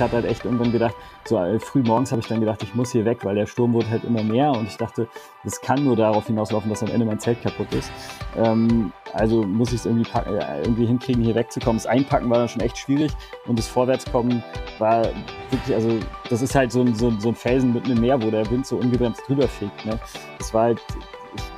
ich hatte halt echt irgendwann gedacht, so äh, früh morgens habe ich dann gedacht, ich muss hier weg, weil der Sturm wurde halt immer mehr und ich dachte, das kann nur darauf hinauslaufen, dass am Ende mein Zelt kaputt ist. Ähm, also muss ich es irgendwie, äh, irgendwie hinkriegen, hier wegzukommen. Das Einpacken war dann schon echt schwierig und das Vorwärtskommen war wirklich, also das ist halt so ein, so, so ein Felsen mit einem Meer, wo der Wind so ungebremst drüber fegt. Ne? Das war halt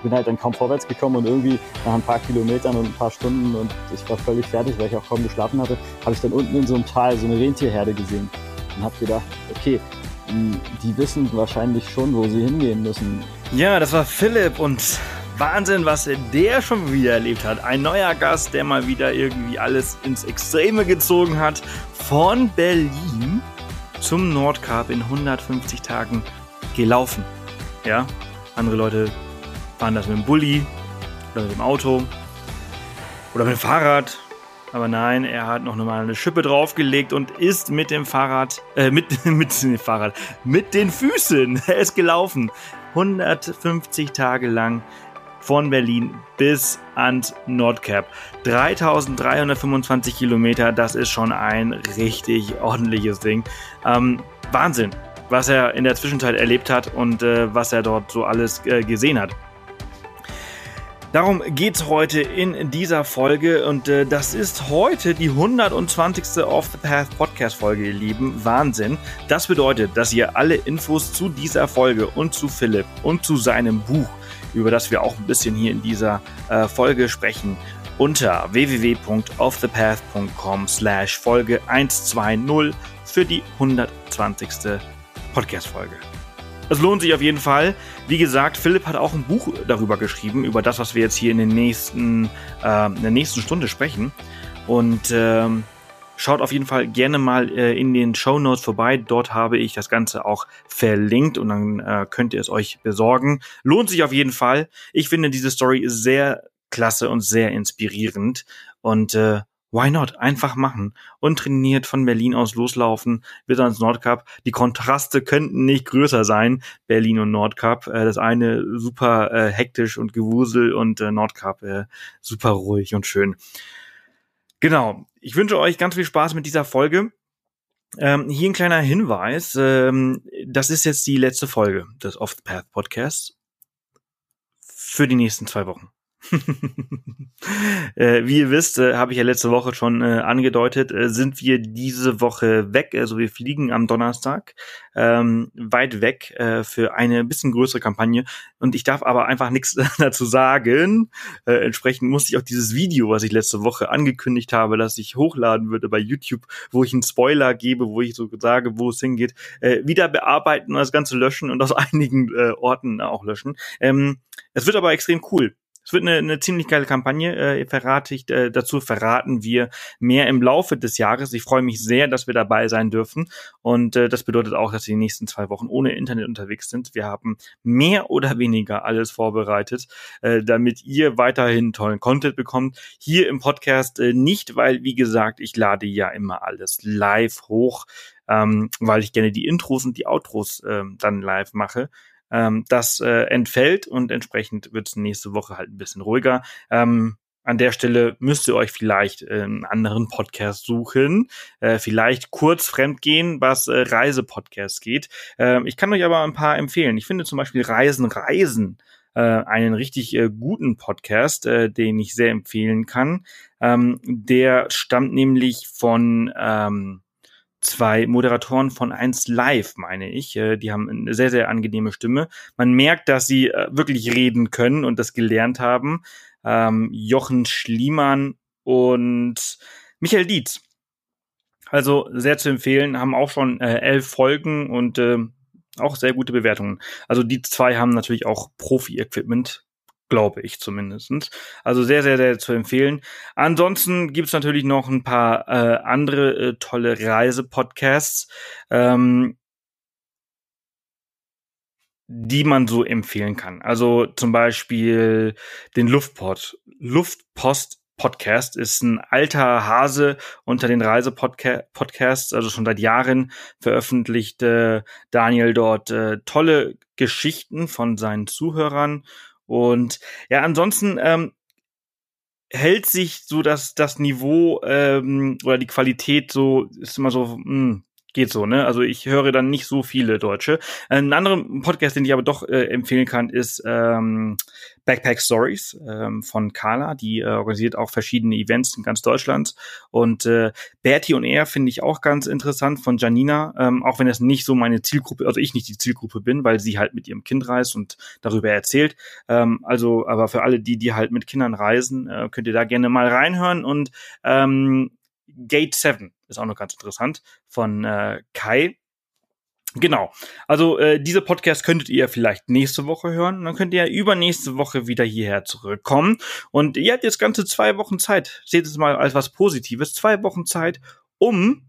bin halt dann kaum vorwärts gekommen und irgendwie nach ein paar Kilometern und ein paar Stunden und ich war völlig fertig, weil ich auch kaum geschlafen hatte, habe ich dann unten in so einem Tal so eine Rentierherde gesehen und habe gedacht, okay, hm, die wissen wahrscheinlich schon, wo sie hingehen müssen. Ja, das war Philipp und Wahnsinn, was der schon wieder erlebt hat. Ein neuer Gast, der mal wieder irgendwie alles ins Extreme gezogen hat. Von Berlin zum Nordkap in 150 Tagen gelaufen. Ja, andere Leute fahren das mit dem Bulli oder mit dem Auto oder mit dem Fahrrad. Aber nein, er hat noch mal eine Schippe draufgelegt und ist mit dem Fahrrad, äh, mit, mit dem Fahrrad, mit den Füßen, er ist gelaufen. 150 Tage lang von Berlin bis ans Nordcap. 3325 Kilometer, das ist schon ein richtig ordentliches Ding. Ähm, Wahnsinn, was er in der Zwischenzeit erlebt hat und äh, was er dort so alles äh, gesehen hat. Darum geht es heute in dieser Folge und äh, das ist heute die 120. Off the Path Podcast Folge, ihr Lieben. Wahnsinn. Das bedeutet, dass ihr alle Infos zu dieser Folge und zu Philipp und zu seinem Buch, über das wir auch ein bisschen hier in dieser äh, Folge sprechen, unter www.offthepath.com slash Folge 120 für die 120. Podcast Folge. Es lohnt sich auf jeden Fall. Wie gesagt, Philipp hat auch ein Buch darüber geschrieben, über das, was wir jetzt hier in, den nächsten, äh, in der nächsten Stunde sprechen. Und ähm, schaut auf jeden Fall gerne mal äh, in den Show Notes vorbei. Dort habe ich das Ganze auch verlinkt und dann äh, könnt ihr es euch besorgen. Lohnt sich auf jeden Fall. Ich finde diese Story sehr klasse und sehr inspirierend. Und äh, Why not? Einfach machen. Untrainiert von Berlin aus loslaufen bis ans Nordkap. Die Kontraste könnten nicht größer sein. Berlin und Nordkap. Äh, das eine super äh, hektisch und gewusel und äh, Nordkap äh, super ruhig und schön. Genau. Ich wünsche euch ganz viel Spaß mit dieser Folge. Ähm, hier ein kleiner Hinweis. Ähm, das ist jetzt die letzte Folge des Off the Path Podcasts für die nächsten zwei Wochen. äh, wie ihr wisst, äh, habe ich ja letzte Woche schon äh, angedeutet, äh, sind wir diese Woche weg. Also wir fliegen am Donnerstag ähm, weit weg äh, für eine bisschen größere Kampagne. Und ich darf aber einfach nichts dazu sagen. Äh, entsprechend musste ich auch dieses Video, was ich letzte Woche angekündigt habe, dass ich hochladen würde bei YouTube, wo ich einen Spoiler gebe, wo ich so sage, wo es hingeht, wieder bearbeiten und das Ganze löschen und aus einigen Orten auch löschen. Ähm, es wird aber extrem cool. Es wird eine, eine ziemlich geile Kampagne. Äh, verrate ich, äh, dazu verraten wir mehr im Laufe des Jahres. Ich freue mich sehr, dass wir dabei sein dürfen. Und äh, das bedeutet auch, dass wir die nächsten zwei Wochen ohne Internet unterwegs sind. Wir haben mehr oder weniger alles vorbereitet, äh, damit ihr weiterhin tollen Content bekommt. Hier im Podcast äh, nicht, weil, wie gesagt, ich lade ja immer alles live hoch, ähm, weil ich gerne die Intros und die Outros äh, dann live mache. Ähm, das äh, entfällt und entsprechend wird es nächste Woche halt ein bisschen ruhiger. Ähm, an der Stelle müsst ihr euch vielleicht äh, einen anderen Podcast suchen, äh, vielleicht kurz fremdgehen, was äh, Reisepodcasts geht. Äh, ich kann euch aber ein paar empfehlen. Ich finde zum Beispiel Reisen, Reisen äh, einen richtig äh, guten Podcast, äh, den ich sehr empfehlen kann. Ähm, der stammt nämlich von ähm, zwei Moderatoren von 1 Live, meine ich. Äh, die haben eine sehr, sehr angenehme Stimme. Man merkt, dass sie äh, wirklich reden können und das gelernt haben. Ähm, Jochen Schliemann und Michael Dietz. Also sehr zu empfehlen, haben auch schon äh, elf Folgen und äh, auch sehr gute Bewertungen. Also die zwei haben natürlich auch Profi-Equipment glaube ich zumindestens. Also sehr, sehr, sehr zu empfehlen. Ansonsten gibt's natürlich noch ein paar äh, andere äh, tolle Reisepodcasts, ähm, die man so empfehlen kann. Also zum Beispiel den Luftpod. Luftpost Podcast ist ein alter Hase unter den Reisepodcasts, also schon seit Jahren veröffentlichte Daniel dort äh, tolle Geschichten von seinen Zuhörern und ja, ansonsten ähm, hält sich so das, das Niveau ähm, oder die Qualität so, ist immer so, mh, hm, geht so, ne? Also ich höre dann nicht so viele Deutsche. Ein anderer Podcast, den ich aber doch äh, empfehlen kann, ist ähm, Backpack Stories ähm, von Carla. Die äh, organisiert auch verschiedene Events in ganz Deutschland. Und äh, Bertie und er finde ich auch ganz interessant von Janina, ähm, auch wenn es nicht so meine Zielgruppe, also ich nicht die Zielgruppe bin, weil sie halt mit ihrem Kind reist und darüber erzählt. Ähm, also, aber für alle die, die halt mit Kindern reisen, äh, könnt ihr da gerne mal reinhören. Und ähm, Gate 7 ist auch noch ganz interessant von äh, Kai. Genau. Also äh, diese Podcast könntet ihr vielleicht nächste Woche hören. Dann könnt ihr übernächste Woche wieder hierher zurückkommen. Und ihr habt jetzt ganze zwei Wochen Zeit. Seht es mal als was Positives. Zwei Wochen Zeit, um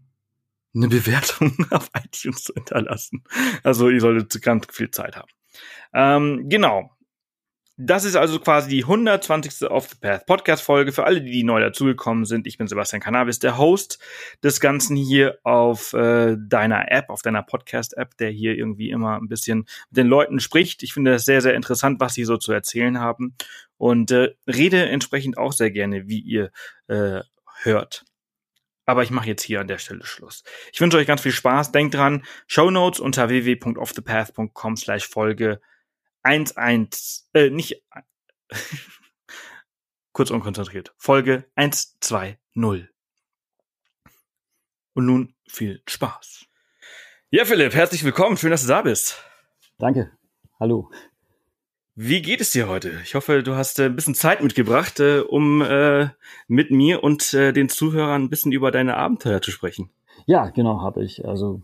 eine Bewertung auf iTunes zu hinterlassen. Also ihr solltet ganz viel Zeit haben. Ähm, genau. Das ist also quasi die 120. Off the Path Podcast Folge für alle, die neu dazugekommen sind. Ich bin Sebastian Cannabis, der Host des Ganzen hier auf äh, deiner App, auf deiner Podcast App, der hier irgendwie immer ein bisschen mit den Leuten spricht. Ich finde das sehr, sehr interessant, was sie so zu erzählen haben und äh, rede entsprechend auch sehr gerne, wie ihr äh, hört. Aber ich mache jetzt hier an der Stelle Schluss. Ich wünsche euch ganz viel Spaß. Denkt dran, Show Notes unter www.offthepath.com slash Folge 1-1, äh, nicht, kurz unkonzentriert, Folge 1-2-0. Und nun viel Spaß. Ja, Philipp, herzlich willkommen. Schön, dass du da bist. Danke. Hallo. Wie geht es dir heute? Ich hoffe, du hast äh, ein bisschen Zeit mitgebracht, äh, um äh, mit mir und äh, den Zuhörern ein bisschen über deine Abenteuer zu sprechen. Ja, genau, habe ich. Also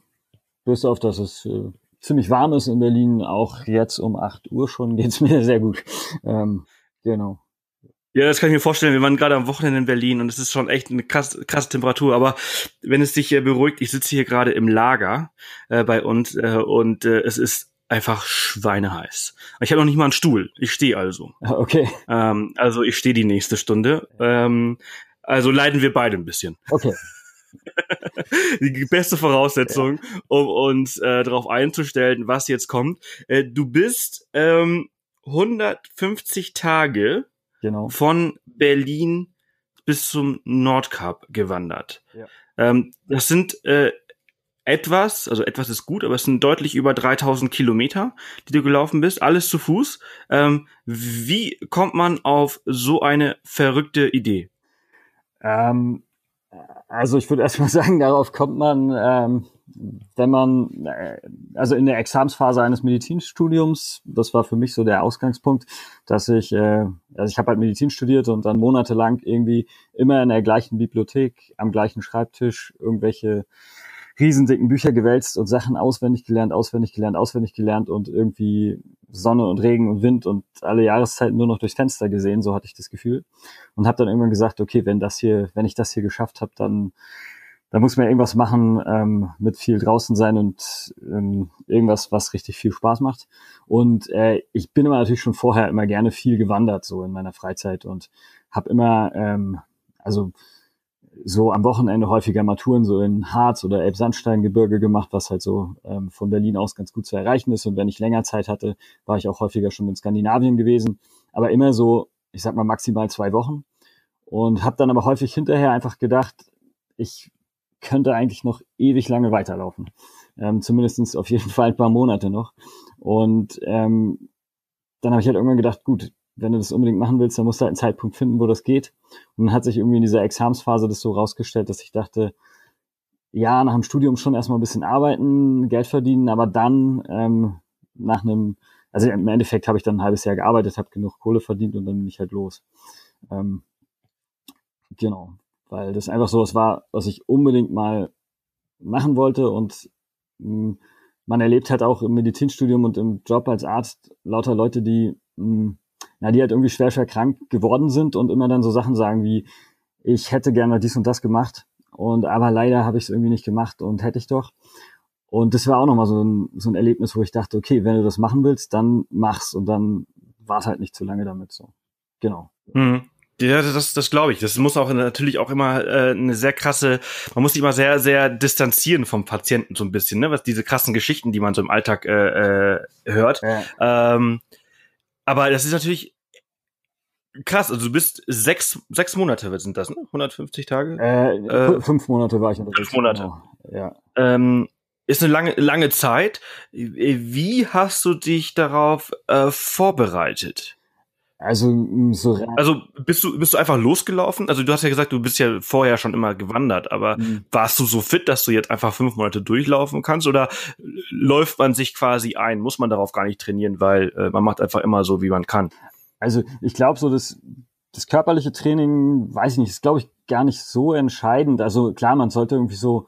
bis auf, dass es äh, ziemlich warm ist in Berlin. Auch jetzt um 8 Uhr schon geht's mir sehr gut. Ähm, genau. Ja, das kann ich mir vorstellen. Wir waren gerade am Wochenende in Berlin und es ist schon echt eine krasse, krasse Temperatur. Aber wenn es dich äh, beruhigt, ich sitze hier gerade im Lager äh, bei uns äh, und äh, es ist einfach schweineheiß. Ich habe noch nicht mal einen Stuhl. Ich stehe also. Okay. Ähm, also ich stehe die nächste Stunde. Ähm, also leiden wir beide ein bisschen. Okay. die beste Voraussetzung, ja. um uns äh, darauf einzustellen, was jetzt kommt. Äh, du bist ähm, 150 Tage genau. von Berlin bis zum Nordkap gewandert. Ja. Ähm, das sind äh, etwas, also etwas ist gut, aber es sind deutlich über 3000 Kilometer, die du gelaufen bist, alles zu Fuß. Ähm, wie kommt man auf so eine verrückte Idee? Ähm, also ich würde erstmal sagen, darauf kommt man, ähm, wenn man, äh, also in der Examsphase eines Medizinstudiums, das war für mich so der Ausgangspunkt, dass ich, äh, also ich habe halt Medizin studiert und dann monatelang irgendwie immer in der gleichen Bibliothek, am gleichen Schreibtisch irgendwelche riesendicken Bücher gewälzt und Sachen auswendig gelernt, auswendig gelernt, auswendig gelernt und irgendwie Sonne und Regen und Wind und alle Jahreszeiten nur noch durchs Fenster gesehen, so hatte ich das Gefühl. Und habe dann irgendwann gesagt, okay, wenn das hier, wenn ich das hier geschafft habe, dann, dann muss man irgendwas machen ähm, mit viel draußen sein und ähm, irgendwas, was richtig viel Spaß macht. Und äh, ich bin immer natürlich schon vorher immer gerne viel gewandert, so in meiner Freizeit und habe immer, ähm, also so am Wochenende häufiger Maturen so in Harz oder Elbsandsteingebirge gemacht, was halt so ähm, von Berlin aus ganz gut zu erreichen ist. Und wenn ich länger Zeit hatte, war ich auch häufiger schon in Skandinavien gewesen. Aber immer so, ich sag mal maximal zwei Wochen. Und habe dann aber häufig hinterher einfach gedacht, ich könnte eigentlich noch ewig lange weiterlaufen. Ähm, Zumindest auf jeden Fall ein paar Monate noch. Und ähm, dann habe ich halt irgendwann gedacht, gut, wenn du das unbedingt machen willst, dann musst du halt einen Zeitpunkt finden, wo das geht. Und dann hat sich irgendwie in dieser Examsphase das so rausgestellt, dass ich dachte, ja, nach dem Studium schon erstmal ein bisschen arbeiten, Geld verdienen, aber dann ähm, nach einem, also im Endeffekt habe ich dann ein halbes Jahr gearbeitet, habe genug Kohle verdient und dann bin ich halt los. Ähm, genau, weil das einfach so was war, was ich unbedingt mal machen wollte und mh, hm, man erlebt halt auch im Medizinstudium und im Job als Arzt lauter Leute, die mh, hm, na, die halt irgendwie schwer, schwer krank geworden sind und immer dann so Sachen sagen wie, ich hätte gerne dies und das gemacht und aber leider habe ich es irgendwie nicht gemacht und hätte ich doch. Und das war auch nochmal so ein, so ein Erlebnis, wo ich dachte, okay, wenn du das machen willst, dann mach's und dann wart halt nicht zu lange damit so. Genau. Mhm. Ja, das, das glaube ich. Das muss auch natürlich auch immer äh, eine sehr krasse, man muss sich immer sehr, sehr distanzieren vom Patienten so ein bisschen, ne? Was diese krassen Geschichten, die man so im Alltag äh, äh, hört. Ja. Ähm, aber das ist natürlich krass. Also du bist sechs, sechs Monate sind das, ne? 150 Tage? Äh, äh, fünf Monate war ich unterwegs. Fünf Monate. Genau. Ja. Ähm, ist eine lange, lange Zeit. Wie hast du dich darauf äh, vorbereitet? Also so Also bist du bist du einfach losgelaufen? Also du hast ja gesagt, du bist ja vorher schon immer gewandert, aber mhm. warst du so fit, dass du jetzt einfach fünf Monate durchlaufen kannst oder läuft man sich quasi ein? Muss man darauf gar nicht trainieren, weil äh, man macht einfach immer so, wie man kann? Also ich glaube so, das das körperliche Training, weiß ich nicht, ist glaube ich gar nicht so entscheidend. Also klar, man sollte irgendwie so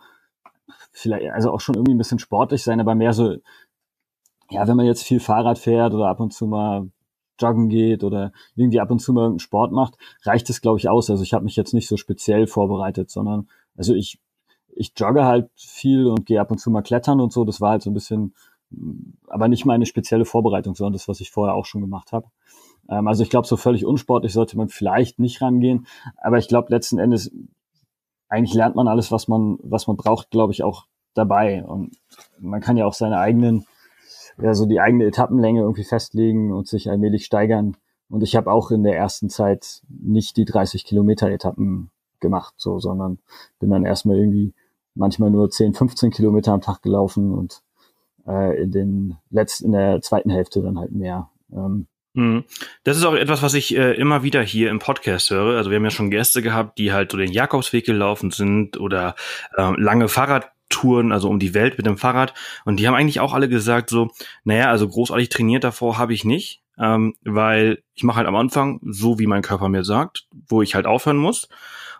vielleicht also auch schon irgendwie ein bisschen sportlich sein, aber mehr so ja, wenn man jetzt viel Fahrrad fährt oder ab und zu mal joggen geht oder irgendwie ab und zu mal Sport macht, reicht es, glaube ich, aus. Also ich habe mich jetzt nicht so speziell vorbereitet, sondern also ich, ich jogge halt viel und gehe ab und zu mal klettern und so. Das war halt so ein bisschen, aber nicht meine spezielle Vorbereitung, sondern das, was ich vorher auch schon gemacht habe. Ähm, also ich glaube, so völlig unsportlich sollte man vielleicht nicht rangehen. Aber ich glaube, letzten Endes, eigentlich lernt man alles, was man, was man braucht, glaube ich, auch dabei. Und man kann ja auch seine eigenen ja, so die eigene Etappenlänge irgendwie festlegen und sich allmählich steigern. Und ich habe auch in der ersten Zeit nicht die 30 Kilometer Etappen gemacht, so, sondern bin dann erstmal irgendwie manchmal nur 10, 15 Kilometer am Tag gelaufen und äh, in den letzten, in der zweiten Hälfte dann halt mehr. Ähm, mhm. das ist auch etwas, was ich äh, immer wieder hier im Podcast höre. Also wir haben ja schon Gäste gehabt, die halt so den Jakobsweg gelaufen sind oder äh, lange Fahrrad Touren, also um die Welt mit dem Fahrrad. Und die haben eigentlich auch alle gesagt so, naja, also großartig trainiert davor habe ich nicht, ähm, weil ich mache halt am Anfang so, wie mein Körper mir sagt, wo ich halt aufhören muss.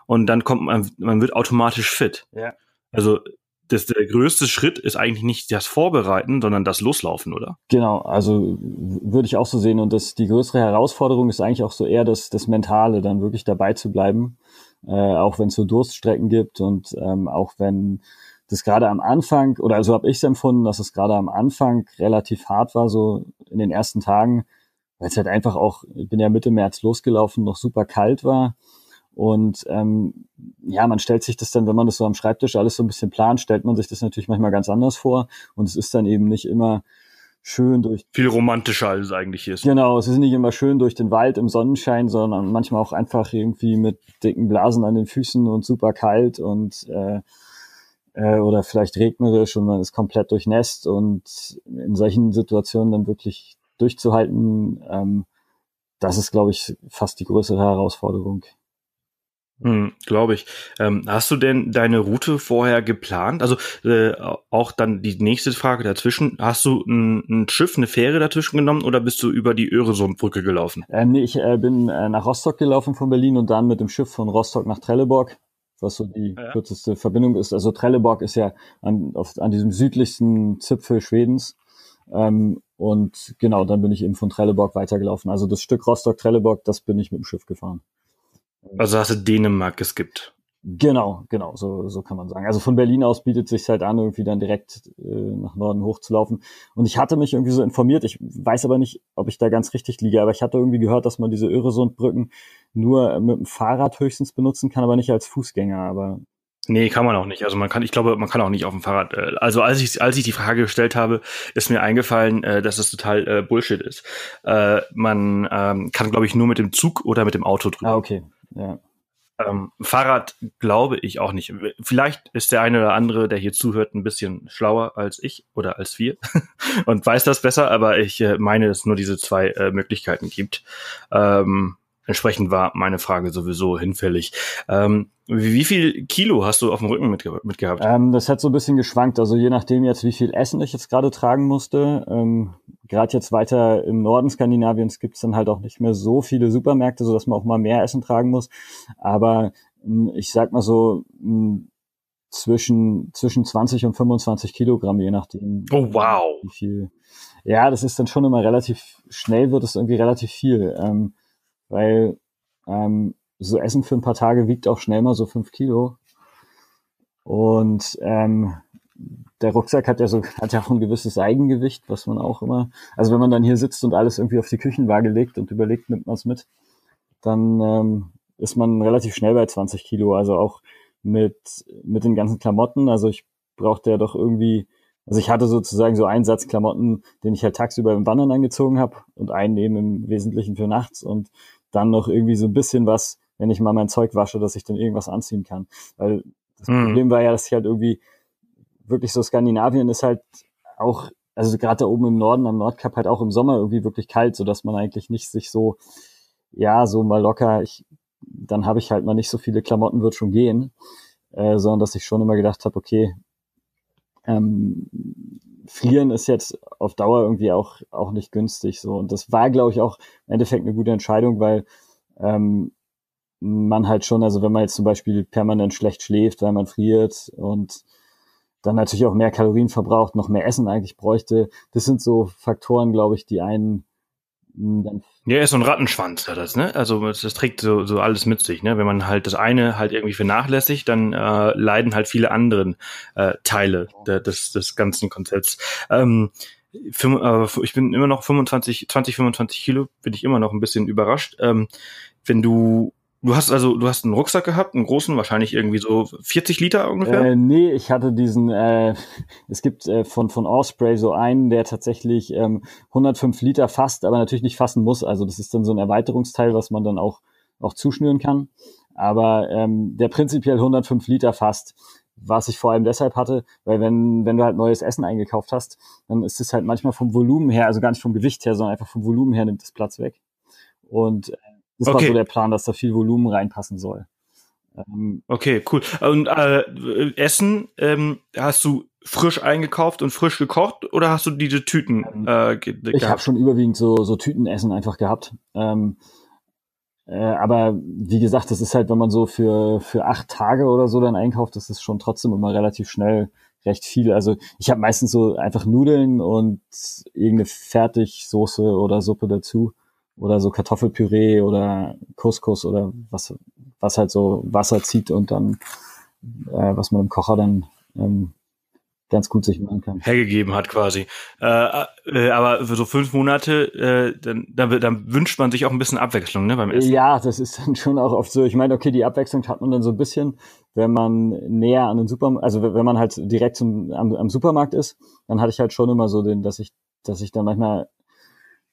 Und dann kommt man, man wird automatisch fit. Ja. Also das, der größte Schritt ist eigentlich nicht das Vorbereiten, sondern das Loslaufen, oder? Genau, also würde ich auch so sehen. Und das, die größere Herausforderung ist eigentlich auch so eher das, das Mentale, dann wirklich dabei zu bleiben. Äh, auch wenn es so Durststrecken gibt und ähm, auch wenn das gerade am Anfang, oder also habe ich es empfunden, dass es gerade am Anfang relativ hart war, so in den ersten Tagen, weil es halt einfach auch, ich bin ja Mitte März losgelaufen, noch super kalt war. Und ähm, ja, man stellt sich das dann, wenn man das so am Schreibtisch alles so ein bisschen plant, stellt man sich das natürlich manchmal ganz anders vor. Und es ist dann eben nicht immer schön durch. Viel romantischer als es eigentlich ist. Genau, es ist nicht immer schön durch den Wald im Sonnenschein, sondern manchmal auch einfach irgendwie mit dicken Blasen an den Füßen und super kalt und äh, äh, oder vielleicht regnerisch und man ist komplett durchnässt und in solchen Situationen dann wirklich durchzuhalten, ähm, das ist, glaube ich, fast die größere Herausforderung. Hm, Glaube ich. Ähm, hast du denn deine Route vorher geplant? Also äh, auch dann die nächste Frage dazwischen. Hast du ein, ein, Schiff, eine Fähre dazwischen genommen oder bist du über die Öresundbrücke gelaufen? Ähm, nee, ich äh, bin äh, nach Rostock gelaufen von Berlin und dann mit dem Schiff von Rostock nach Trelleborg was so die ja. kürzeste Verbindung ist. Also Trelleborg ist ja an, auf, an diesem südlichsten Zipfel Schwedens. Ähm, und genau, dann bin ich eben von Trelleborg weitergelaufen. Also das Stück Rostock-Trelleborg, das bin ich mit dem Schiff gefahren. Also hast du Dänemark geskippt? Genau, genau, so, so kann man sagen. Also von Berlin aus bietet sich halt an, irgendwie dann direkt äh, nach Norden hochzulaufen. Und ich hatte mich irgendwie so informiert, ich weiß aber nicht, ob ich da ganz richtig liege, aber ich hatte irgendwie gehört, dass man diese Öresundbrücken nur mit dem Fahrrad höchstens benutzen kann, aber nicht als Fußgänger. Aber Nee, kann man auch nicht. Also man kann, ich glaube, man kann auch nicht auf dem Fahrrad. Äh, also als ich als ich die Frage gestellt habe, ist mir eingefallen, äh, dass das total äh, Bullshit ist. Äh, man ähm, kann, glaube ich, nur mit dem Zug oder mit dem Auto drüber. Ah, okay. Ja. Ähm, Fahrrad glaube ich auch nicht. Vielleicht ist der eine oder andere, der hier zuhört, ein bisschen schlauer als ich oder als wir und weiß das besser, aber ich äh, meine, dass es nur diese zwei äh, Möglichkeiten gibt. Ähm, entsprechend war meine Frage sowieso hinfällig. Ähm, wie viel Kilo hast du auf dem Rücken mitge mitgehabt? Ähm, das hat so ein bisschen geschwankt. Also je nachdem jetzt, wie viel Essen ich jetzt gerade tragen musste. Ähm, gerade jetzt weiter im Norden Skandinaviens gibt's dann halt auch nicht mehr so viele Supermärkte, so dass man auch mal mehr Essen tragen muss. Aber ähm, ich sag mal so ähm, zwischen zwischen 20 und 25 Kilogramm, je nachdem. Oh wow. Wie viel. Ja, das ist dann schon immer relativ schnell wird es irgendwie relativ viel. Ähm, weil ähm, so Essen für ein paar Tage wiegt auch schnell mal so fünf Kilo. Und ähm, der Rucksack hat ja so hat ja auch ein gewisses Eigengewicht, was man auch immer. Also wenn man dann hier sitzt und alles irgendwie auf die Küchenwaage legt und überlegt, nimmt man es mit, dann ähm, ist man relativ schnell bei 20 Kilo. Also auch mit mit den ganzen Klamotten. Also ich brauchte ja doch irgendwie also ich hatte sozusagen so einen Satz Klamotten, den ich halt tagsüber im Wandern angezogen habe und einen eben im Wesentlichen für nachts und dann noch irgendwie so ein bisschen was, wenn ich mal mein Zeug wasche, dass ich dann irgendwas anziehen kann. Weil das mhm. Problem war ja, dass ich halt irgendwie wirklich so Skandinavien ist halt auch, also gerade da oben im Norden, am Nordkap halt auch im Sommer irgendwie wirklich kalt, so dass man eigentlich nicht sich so, ja, so mal locker, ich, dann habe ich halt mal nicht so viele Klamotten, wird schon gehen, äh, sondern dass ich schon immer gedacht habe, okay, ähm, frieren ist jetzt auf Dauer irgendwie auch, auch nicht günstig. So. Und das war, glaube ich, auch im Endeffekt eine gute Entscheidung, weil ähm, man halt schon, also wenn man jetzt zum Beispiel permanent schlecht schläft, weil man friert und dann natürlich auch mehr Kalorien verbraucht, noch mehr Essen eigentlich bräuchte, das sind so Faktoren, glaube ich, die einen hm, ja, ist so ein Rattenschwanz, ja, das, ne? Also das, das trägt so, so alles mit sich, ne? Wenn man halt das eine halt irgendwie vernachlässigt, dann äh, leiden halt viele anderen äh, Teile der, des, des ganzen Konzepts. Ähm, äh, ich bin immer noch 25, 20, 25 Kilo, bin ich immer noch ein bisschen überrascht. Ähm, wenn du Du hast also, du hast einen Rucksack gehabt, einen großen, wahrscheinlich irgendwie so 40 Liter ungefähr? Äh, nee, ich hatte diesen, äh, es gibt äh, von, von Osprey so einen, der tatsächlich ähm, 105 Liter fasst, aber natürlich nicht fassen muss. Also das ist dann so ein Erweiterungsteil, was man dann auch, auch zuschnüren kann. Aber ähm, der prinzipiell 105 Liter fasst, was ich vor allem deshalb hatte, weil wenn, wenn du halt neues Essen eingekauft hast, dann ist es halt manchmal vom Volumen her, also gar nicht vom Gewicht her, sondern einfach vom Volumen her nimmt es Platz weg. Und äh, das okay. war so der Plan, dass da viel Volumen reinpassen soll. Ähm, okay, cool. Und äh, Essen, ähm, hast du frisch eingekauft und frisch gekocht oder hast du diese Tüten ähm, äh, Ich habe schon überwiegend so, so Tütenessen einfach gehabt. Ähm, äh, aber wie gesagt, das ist halt, wenn man so für, für acht Tage oder so dann einkauft, das ist schon trotzdem immer relativ schnell recht viel. Also ich habe meistens so einfach Nudeln und irgendeine Fertigsoße oder Suppe dazu oder so Kartoffelpüree oder Couscous oder was, was halt so Wasser zieht und dann, äh, was man im Kocher dann ähm, ganz gut sich machen kann. Hergegeben hat quasi. Äh, äh, aber für so fünf Monate, äh, dann, dann, dann wünscht man sich auch ein bisschen Abwechslung ne, beim Essen. Ja, das ist dann schon auch oft so. Ich meine, okay, die Abwechslung hat man dann so ein bisschen, wenn man näher an den Supermarkt, also wenn man halt direkt zum, am, am Supermarkt ist, dann hatte ich halt schon immer so den, dass ich, dass ich dann manchmal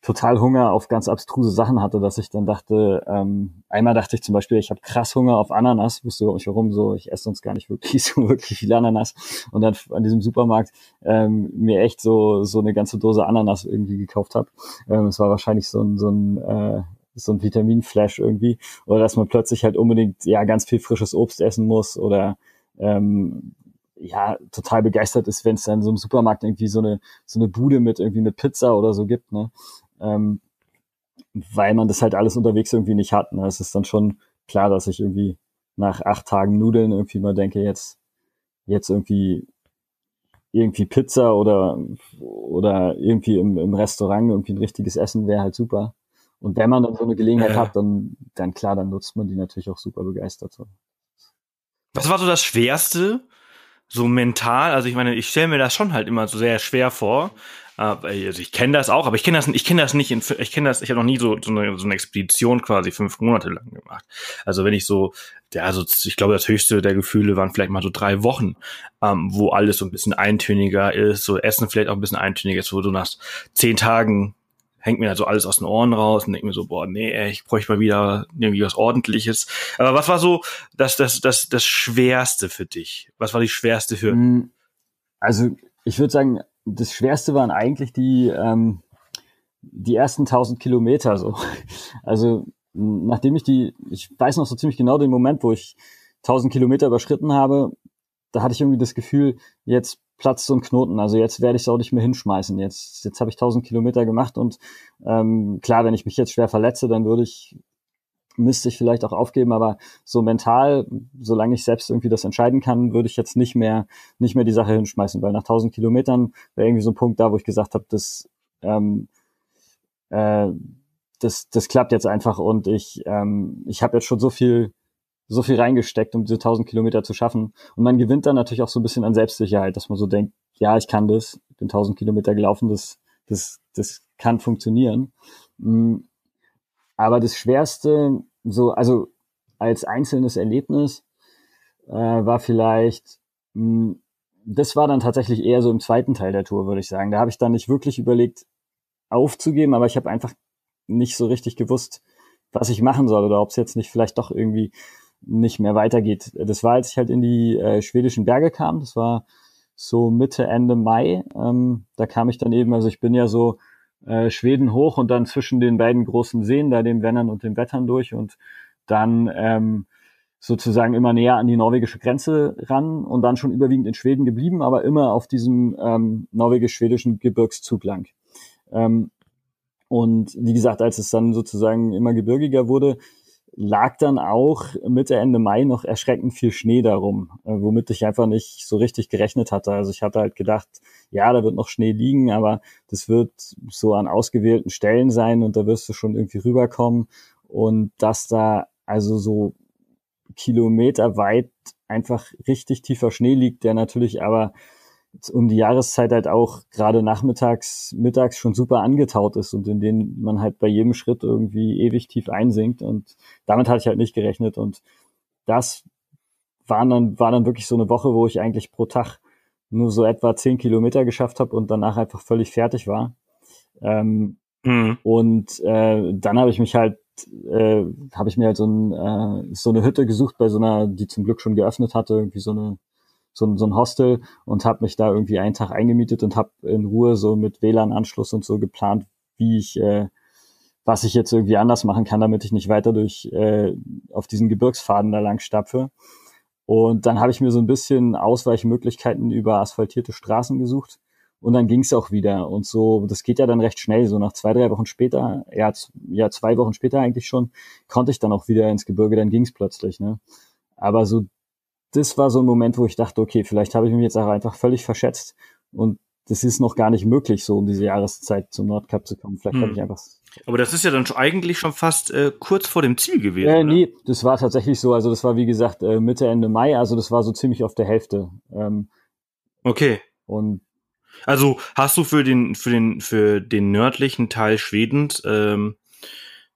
total Hunger auf ganz abstruse Sachen hatte, dass ich dann dachte, ähm, einmal dachte ich zum Beispiel, ich habe krass Hunger auf Ananas, wusste überhaupt nicht warum, so ich esse sonst gar nicht wirklich so wirklich viel Ananas und dann an diesem Supermarkt ähm, mir echt so so eine ganze Dose Ananas irgendwie gekauft habe. Ähm, es war wahrscheinlich so ein so ein äh, so ein Vitaminflash irgendwie oder dass man plötzlich halt unbedingt ja ganz viel frisches Obst essen muss oder ähm, ja total begeistert ist, wenn es dann so im Supermarkt irgendwie so eine so eine Bude mit irgendwie mit Pizza oder so gibt, ne? Ähm, weil man das halt alles unterwegs irgendwie nicht hat. Ne? Es ist dann schon klar, dass ich irgendwie nach acht Tagen Nudeln irgendwie mal denke, jetzt, jetzt irgendwie irgendwie Pizza oder oder irgendwie im, im Restaurant irgendwie ein richtiges Essen wäre halt super. Und wenn man dann so eine Gelegenheit äh. hat, dann, dann klar, dann nutzt man die natürlich auch super begeistert. Was war so das Schwerste, so mental? Also ich meine, ich stelle mir das schon halt immer so sehr schwer vor, äh, also ich kenne das auch, aber ich kenne das, ich kenne das nicht. In, ich kenne das. Ich habe noch nie so, so, eine, so eine Expedition quasi fünf Monate lang gemacht. Also wenn ich so, ja, also ich glaube, das höchste der Gefühle waren vielleicht mal so drei Wochen, ähm, wo alles so ein bisschen eintöniger ist, so Essen vielleicht auch ein bisschen eintöniger ist, wo du nach zehn Tagen hängt mir halt so alles aus den Ohren raus und denke mir so, boah, nee, ich bräuchte mal wieder irgendwie was Ordentliches. Aber was war so das, das, das, das Schwerste für dich? Was war die schwerste Hürde? Hm, also ich würde sagen, das Schwerste waren eigentlich die, ähm, die ersten 1000 Kilometer so. Also nachdem ich die, ich weiß noch so ziemlich genau den Moment, wo ich 1000 Kilometer überschritten habe, da hatte ich irgendwie das Gefühl, jetzt platzt so ein Knoten. Also jetzt werde ich es auch nicht mehr hinschmeißen. Jetzt, jetzt habe ich 1000 Kilometer gemacht und ähm, klar, wenn ich mich jetzt schwer verletze, dann würde ich müsste ich vielleicht auch aufgeben, aber so mental, solange ich selbst irgendwie das entscheiden kann, würde ich jetzt nicht mehr, nicht mehr die Sache hinschmeißen, weil nach 1000 Kilometern wäre irgendwie so ein Punkt da, wo ich gesagt habe, das, ähm, äh, das, das klappt jetzt einfach und ich, ähm, ich habe jetzt schon so viel, so viel reingesteckt, um diese 1000 Kilometer zu schaffen. Und man gewinnt dann natürlich auch so ein bisschen an Selbstsicherheit, dass man so denkt, ja, ich kann das, den 1000 Kilometer gelaufen, das, das, das kann funktionieren. Mm, aber das Schwerste, so, also als einzelnes Erlebnis, äh, war vielleicht, mh, hm, das war dann tatsächlich eher so im zweiten Teil der Tour, würde ich sagen. Da habe ich dann nicht wirklich überlegt, aufzugeben, aber ich habe einfach nicht so richtig gewusst, was ich machen soll oder ob es jetzt nicht vielleicht doch irgendwie nicht mehr weitergeht. Das war, als ich halt in die äh, schwedischen Berge kam. Das war so Mitte, Ende Mai. Ähm, da kam ich dann eben, also ich bin ja so äh, Schweden hoch und dann zwischen den beiden großen Seen, da dem Wennern und dem Wettern durch und dann ähm, sozusagen immer näher an die norwegische Grenze ran und dann schon überwiegend in Schweden geblieben, aber immer auf diesem ähm, norwegisch-schwedischen Gebirgszug lang. Ähm, und wie gesagt, als es dann sozusagen immer gebirgiger wurde, lag dann auch Mitte, Ende Mai noch erschreckend viel Schnee darum, äh, womit ich einfach nicht so richtig gerechnet hatte. Also ich hatte halt gedacht, ja, da wird noch Schnee liegen, aber das wird so an ausgewählten Stellen sein und da wirst du schon irgendwie rüberkommen. Und dass da also so kilometerweit einfach richtig tiefer Schnee liegt, der natürlich aber um die Jahreszeit halt auch gerade nachmittags, mittags schon super angetaut ist und in denen man halt bei jedem Schritt irgendwie ewig tief einsinkt und damit hatte ich halt nicht gerechnet und das waren dann, war dann wirklich so eine Woche, wo ich eigentlich pro Tag nur so etwa zehn Kilometer geschafft habe und danach einfach völlig fertig war. Ähm, mhm. Und äh, dann habe ich mich halt äh, habe ich mir halt so, ein, äh, so eine Hütte gesucht bei so einer, die zum Glück schon geöffnet hatte, irgendwie so eine so, ein so ein Hostel und habe mich da irgendwie einen Tag eingemietet und habe in Ruhe so mit WLAN-Anschluss und so geplant, wie ich äh, was ich jetzt irgendwie anders machen kann, damit ich nicht weiter durch äh, auf diesen Gebirgsfaden da lang stapfe. Und dann habe ich mir so ein bisschen Ausweichmöglichkeiten über asphaltierte Straßen gesucht und dann ging es auch wieder. Und so, das geht ja dann recht schnell. So nach zwei, drei Wochen später, ja, ja zwei Wochen später eigentlich schon, konnte ich dann auch wieder ins Gebirge, dann ging es plötzlich. Ne? Aber so, das war so ein Moment, wo ich dachte, okay, vielleicht habe ich mich jetzt auch einfach völlig verschätzt und das ist noch gar nicht möglich, so um diese Jahreszeit zum Nordkap zu kommen. Vielleicht hm. habe ich einfach. Aber das ist ja dann eigentlich schon fast äh, kurz vor dem Ziel gewesen. Äh, nee, das war tatsächlich so. Also das war wie gesagt äh, Mitte Ende Mai. Also das war so ziemlich auf der Hälfte. Ähm, okay. Und also hast du für den, für den, für den nördlichen Teil Schwedens, ähm,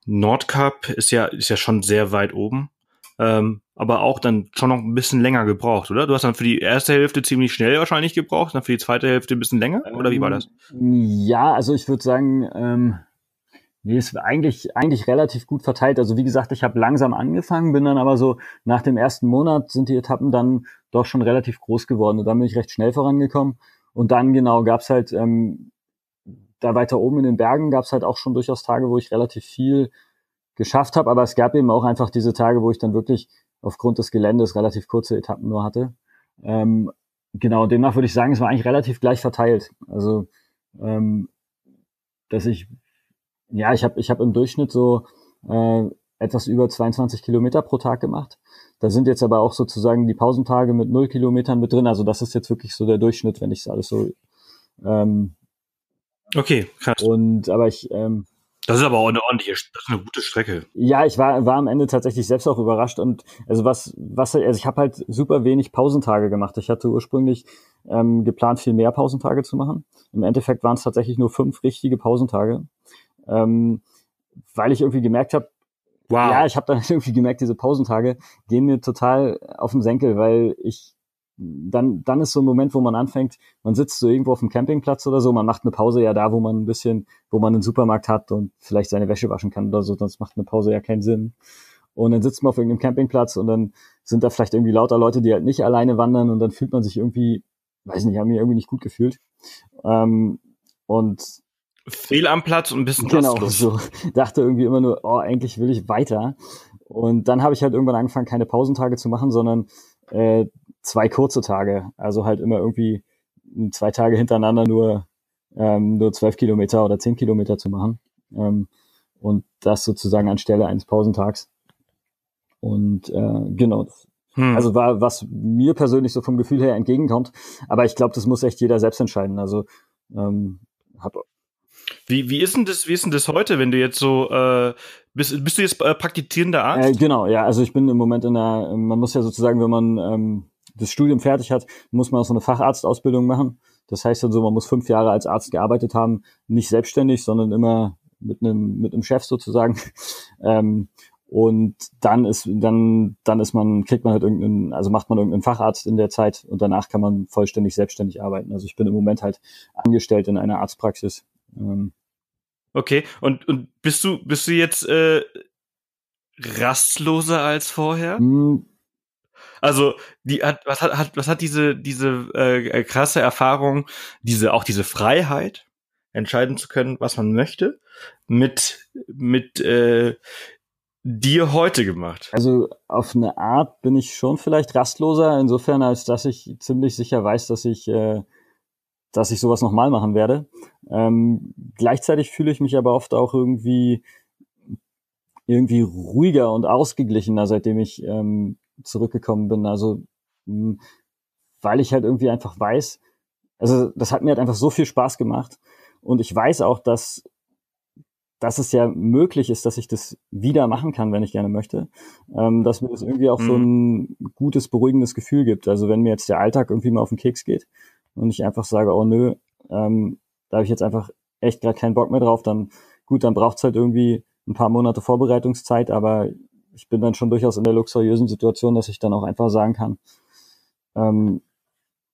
Nordkap ist ja, ist ja schon sehr weit oben, ähm, aber auch dann schon noch ein bisschen länger gebraucht, oder? Du hast dann für die erste Hälfte ziemlich schnell wahrscheinlich gebraucht, dann für die zweite Hälfte ein bisschen länger, oder wie war das? Ja, also ich würde sagen, ähm, Nee, war eigentlich, eigentlich relativ gut verteilt. Also wie gesagt, ich habe langsam angefangen, bin dann aber so nach dem ersten Monat sind die Etappen dann doch schon relativ groß geworden und dann bin ich recht schnell vorangekommen. Und dann genau gab's halt ähm, da weiter oben in den Bergen gab's halt auch schon durchaus Tage, wo ich relativ viel geschafft habe, aber es gab eben auch einfach diese Tage, wo ich dann wirklich aufgrund des Geländes relativ kurze Etappen nur hatte. Ähm, genau, demnach würde ich sagen, es war eigentlich relativ gleich verteilt. Also, ähm, dass ich, ja, ich habe ich hab im Durchschnitt so äh, etwas über 22 Kilometer pro Tag gemacht. Da sind jetzt aber auch sozusagen die Pausentage mit null Kilometern mit drin. Also das ist jetzt wirklich so der Durchschnitt, wenn ich es alles so. Ähm, okay, krass. Und aber ich. Ähm, das ist aber auch eine ordentliche, das ist eine gute Strecke. Ja, ich war, war am Ende tatsächlich selbst auch überrascht und also was, was, also ich habe halt super wenig Pausentage gemacht. Ich hatte ursprünglich ähm, geplant, viel mehr Pausentage zu machen. Im Endeffekt waren es tatsächlich nur fünf richtige Pausentage, ähm, weil ich irgendwie gemerkt habe, Wow. Ja, ich habe dann irgendwie gemerkt, diese Pausentage gehen mir total auf den Senkel, weil ich dann, dann ist so ein Moment, wo man anfängt, man sitzt so irgendwo auf dem Campingplatz oder so, man macht eine Pause ja da, wo man ein bisschen, wo man einen Supermarkt hat und vielleicht seine Wäsche waschen kann oder so, sonst macht eine Pause ja keinen Sinn. Und dann sitzt man auf irgendeinem Campingplatz und dann sind da vielleicht irgendwie lauter Leute, die halt nicht alleine wandern und dann fühlt man sich irgendwie, weiß nicht, haben mir irgendwie nicht gut gefühlt. Ähm, und Fehl am Platz und ein bisschen Genau, so. Dachte irgendwie immer nur, oh, eigentlich will ich weiter. Und dann habe ich halt irgendwann angefangen, keine Pausentage zu machen, sondern äh, zwei kurze Tage. Also halt immer irgendwie zwei Tage hintereinander nur, ähm, nur zwölf Kilometer oder zehn Kilometer zu machen. Ähm, und das sozusagen anstelle eines Pausentags. Und äh, genau, hm. Also war, was mir persönlich so vom Gefühl her entgegenkommt. Aber ich glaube, das muss echt jeder selbst entscheiden. Also ähm, habe wie, wie ist denn das, wie ist denn das heute, wenn du jetzt so, äh, bist, bist du jetzt äh, praktizierender Arzt? Äh, genau, ja, also ich bin im Moment in der, man muss ja sozusagen, wenn man ähm, das Studium fertig hat, muss man auch so eine Facharztausbildung machen. Das heißt also, man muss fünf Jahre als Arzt gearbeitet haben, nicht selbstständig, sondern immer mit einem, mit einem Chef sozusagen. ähm, und dann ist, dann, dann ist man, kriegt man halt irgendeinen, also macht man irgendeinen Facharzt in der Zeit und danach kann man vollständig selbstständig arbeiten. Also ich bin im Moment halt angestellt in einer Arztpraxis ähm, okay, und, und bist du, bist du jetzt äh, rastloser als vorher? Hm. Also, die hat, was hat, hat was hat diese, diese äh, krasse Erfahrung, diese, auch diese Freiheit, entscheiden zu können, was man möchte, mit, mit äh, dir heute gemacht? Also auf eine Art bin ich schon vielleicht rastloser, insofern als dass ich ziemlich sicher weiß, dass ich, äh, dass ich sowas nochmal machen werde. Ähm, gleichzeitig fühle ich mich aber oft auch irgendwie irgendwie ruhiger und ausgeglichener, seitdem ich ähm, zurückgekommen bin. Also mh, weil ich halt irgendwie einfach weiß, also das hat mir halt einfach so viel Spaß gemacht. Und ich weiß auch, dass dass es ja möglich ist, dass ich das wieder machen kann, wenn ich gerne möchte, ähm, dass mir das irgendwie auch mhm. so ein gutes, beruhigendes Gefühl gibt. Also wenn mir jetzt der Alltag irgendwie mal auf den Keks geht und ich einfach sage, oh nö, ähm, da habe ich jetzt einfach echt gerade keinen Bock mehr drauf, dann gut, dann braucht's halt irgendwie ein paar Monate Vorbereitungszeit, aber ich bin dann schon durchaus in der luxuriösen Situation, dass ich dann auch einfach sagen kann, ähm,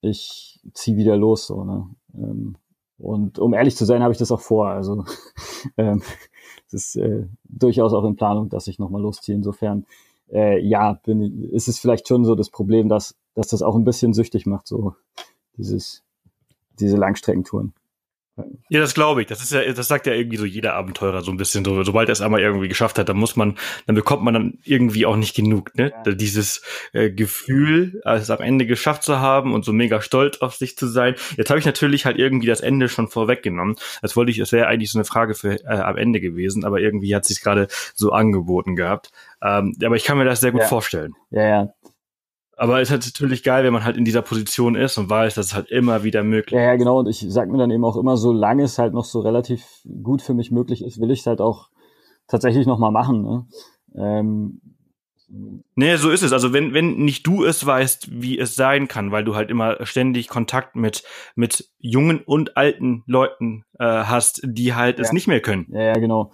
ich zieh wieder los. So, ne? Ähm, und um ehrlich zu sein, habe ich das auch vor. Also ähm, es ist äh, durchaus auch in Planung, dass ich nochmal losziehe. Insofern, äh, ja, bin, ist es vielleicht schon so das Problem, dass, dass das auch ein bisschen süchtig macht, so dieses, diese Langstreckentouren. Ja, das glaube ich. Das ist ja, das sagt ja irgendwie so jeder Abenteurer so ein bisschen so. Sobald er es einmal irgendwie geschafft hat, dann muss man, dann bekommt man dann irgendwie auch nicht genug, ne? Ja. Dieses äh, Gefühl, es am Ende geschafft zu haben und so mega stolz auf sich zu sein. Jetzt habe ich natürlich halt irgendwie das Ende schon vorweggenommen. Das wollte ich, es wäre eigentlich so eine Frage für äh, am Ende gewesen, aber irgendwie hat sich gerade so angeboten gehabt. Ähm, aber ich kann mir das sehr gut ja. vorstellen. Ja, ja. Aber es ist halt natürlich geil, wenn man halt in dieser Position ist und weiß, dass es halt immer wieder möglich ist. Ja, ja, genau. Und ich sag mir dann eben auch immer, solange es halt noch so relativ gut für mich möglich ist, will ich es halt auch tatsächlich nochmal machen. Ne? Ähm, Nee, so ist es. Also wenn, wenn nicht du es weißt, wie es sein kann, weil du halt immer ständig Kontakt mit, mit jungen und alten Leuten äh, hast, die halt ja. es nicht mehr können. Ja, ja, genau.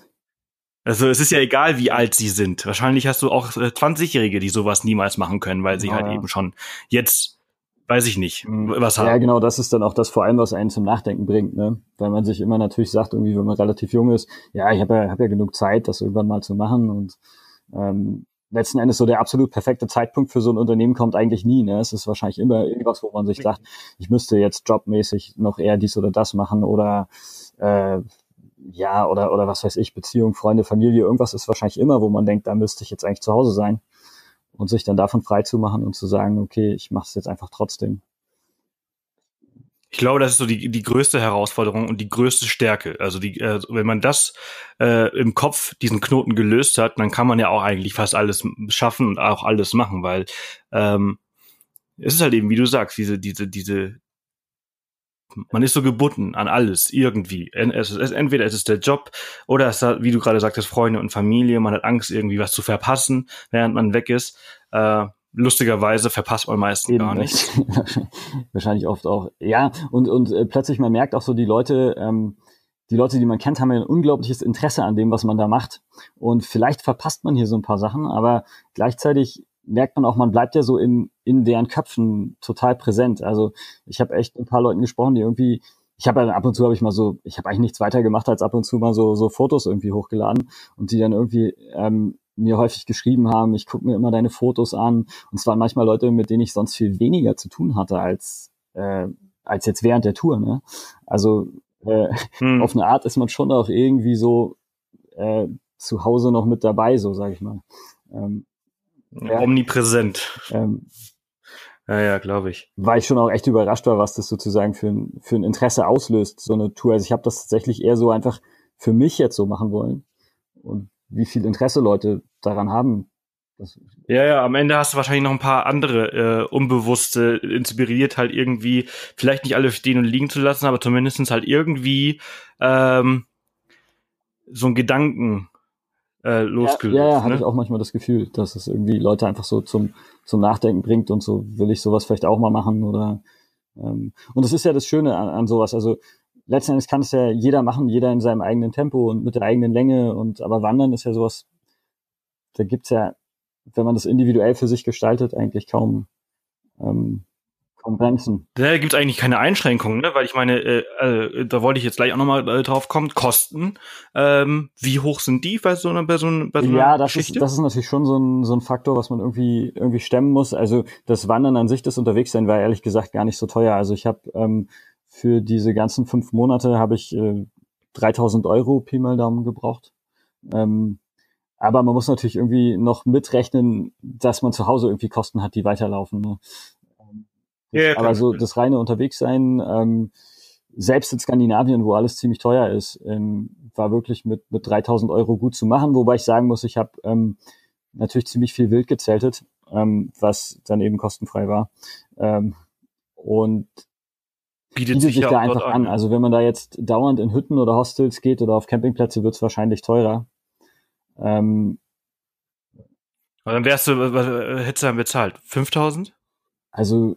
Also es ist ja egal, wie alt sie sind. Wahrscheinlich hast du auch 20-Jährige, äh, die sowas niemals machen können, weil sie ja, halt ja. eben schon jetzt, weiß ich nicht, mhm. was haben. Ja, genau, das ist dann auch das vor allem, was einen zum Nachdenken bringt, ne? Weil man sich immer natürlich sagt, irgendwie, wenn man relativ jung ist, ja, ich habe ja, hab ja genug Zeit, das irgendwann mal zu machen und ähm, letzten Endes so der absolut perfekte Zeitpunkt für so ein Unternehmen kommt eigentlich nie. Ne? Es ist wahrscheinlich immer irgendwas, wo man sich sagt, ich müsste jetzt jobmäßig noch eher dies oder das machen oder äh, ja, oder, oder was weiß ich, Beziehung, Freunde, Familie, irgendwas ist wahrscheinlich immer, wo man denkt, da müsste ich jetzt eigentlich zu Hause sein. Und sich dann davon frei zu machen und zu sagen, okay, ich mache es jetzt einfach trotzdem. Ich glaube, das ist so die, die größte Herausforderung und die größte Stärke. Also die, äh, wenn man das äh, im Kopf diesen Knoten gelöst hat, dann kann man ja auch eigentlich fast alles schaffen und auch alles machen, weil ähm, es ist halt eben, wie du sagst, diese, diese, diese, man ist so gebunden an alles irgendwie. Es ist, entweder es ist der Job oder es ist, wie du gerade sagtest, Freunde und Familie. Man hat Angst, irgendwie was zu verpassen, während man weg ist. Äh, lustigerweise verpasst man meistens Eben, gar nichts. Wahrscheinlich oft auch. Ja, und, und äh, plötzlich, man merkt auch so, die Leute, ähm, die Leute, die man kennt, haben ja ein unglaubliches Interesse an dem, was man da macht. Und vielleicht verpasst man hier so ein paar Sachen, aber gleichzeitig merkt man auch, man bleibt ja so in, in deren Köpfen total präsent. Also ich habe echt ein paar Leuten gesprochen, die irgendwie, ich habe ja ab und zu habe ich mal so, ich habe eigentlich nichts weiter gemacht, als ab und zu mal so, so Fotos irgendwie hochgeladen und die dann irgendwie ähm, mir häufig geschrieben haben, ich gucke mir immer deine Fotos an. Und waren manchmal Leute, mit denen ich sonst viel weniger zu tun hatte als, äh, als jetzt während der Tour. Ne? Also äh, hm. auf eine Art ist man schon auch irgendwie so äh, zu Hause noch mit dabei, so sage ich mal. Ähm, ja, Omnipräsent. Ähm, ja, ja, glaube ich. War ich schon auch echt überrascht war, was das sozusagen für ein, für ein Interesse auslöst, so eine Tour. Also ich habe das tatsächlich eher so einfach für mich jetzt so machen wollen. Und wie viel Interesse Leute daran haben. Ja, ja, am Ende hast du wahrscheinlich noch ein paar andere äh, unbewusste inspiriert, halt irgendwie, vielleicht nicht alle stehen und liegen zu lassen, aber zumindestens halt irgendwie ähm, so ein Gedanken äh, losgelöst. Ja, ja, ja ne? hatte ich auch manchmal das Gefühl, dass es irgendwie Leute einfach so zum, zum Nachdenken bringt und so will ich sowas vielleicht auch mal machen oder ähm, und das ist ja das Schöne an, an sowas. Also letzten Endes kann es ja jeder machen, jeder in seinem eigenen Tempo und mit der eigenen Länge und aber Wandern ist ja sowas, da gibt's ja, wenn man das individuell für sich gestaltet, eigentlich kaum, ähm, von Bremsen. Da gibt's eigentlich keine Einschränkungen, ne? weil ich meine, äh, äh, da wollte ich jetzt gleich auch nochmal äh, drauf kommen, Kosten. Ähm, wie hoch sind die bei so einer, bei so, bei so einer ja, das Geschichte? ist, das ist natürlich schon so ein, so ein Faktor, was man irgendwie, irgendwie stemmen muss. Also das Wandern an sich, das Unterwegssein war ehrlich gesagt gar nicht so teuer. Also ich habe ähm, für diese ganzen fünf Monate habe ich äh, 3000 Euro Pi mal Daumen gebraucht. Ähm, aber man muss natürlich irgendwie noch mitrechnen, dass man zu Hause irgendwie Kosten hat, die weiterlaufen. Ne? Ja, aber so das reine Unterwegssein, ähm, selbst in Skandinavien, wo alles ziemlich teuer ist, ähm, war wirklich mit, mit 3000 Euro gut zu machen. Wobei ich sagen muss, ich habe ähm, natürlich ziemlich viel wild gezeltet, ähm, was dann eben kostenfrei war. Ähm, und bietet sich sich da einfach an. Also wenn man da jetzt dauernd in Hütten oder Hostels geht oder auf Campingplätze, wird es wahrscheinlich teurer. Ähm, dann wärst du, was, was, hättest du dann bezahlt? 5000? also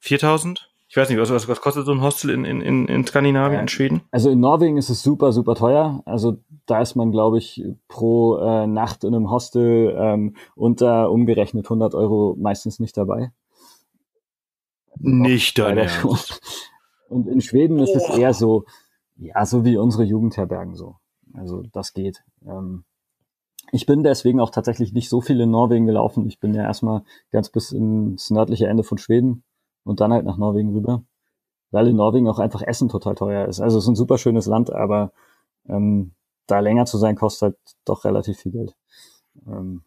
4000? Ich weiß nicht, was, was, was kostet so ein Hostel in, in, in, in Skandinavien, in Schweden? Also in Norwegen ist es super, super teuer. Also da ist man, glaube ich, pro äh, Nacht in einem Hostel ähm, unter umgerechnet 100 Euro meistens nicht dabei. Nicht dein. Ernst. Und in Schweden ist es eher so, ja, so wie unsere Jugendherbergen so. Also das geht. Ähm, ich bin deswegen auch tatsächlich nicht so viel in Norwegen gelaufen. Ich bin ja erstmal ganz bis ins nördliche Ende von Schweden und dann halt nach Norwegen rüber. Weil in Norwegen auch einfach Essen total teuer ist. Also es ist ein super schönes Land, aber ähm, da länger zu sein, kostet halt doch relativ viel Geld. Ähm,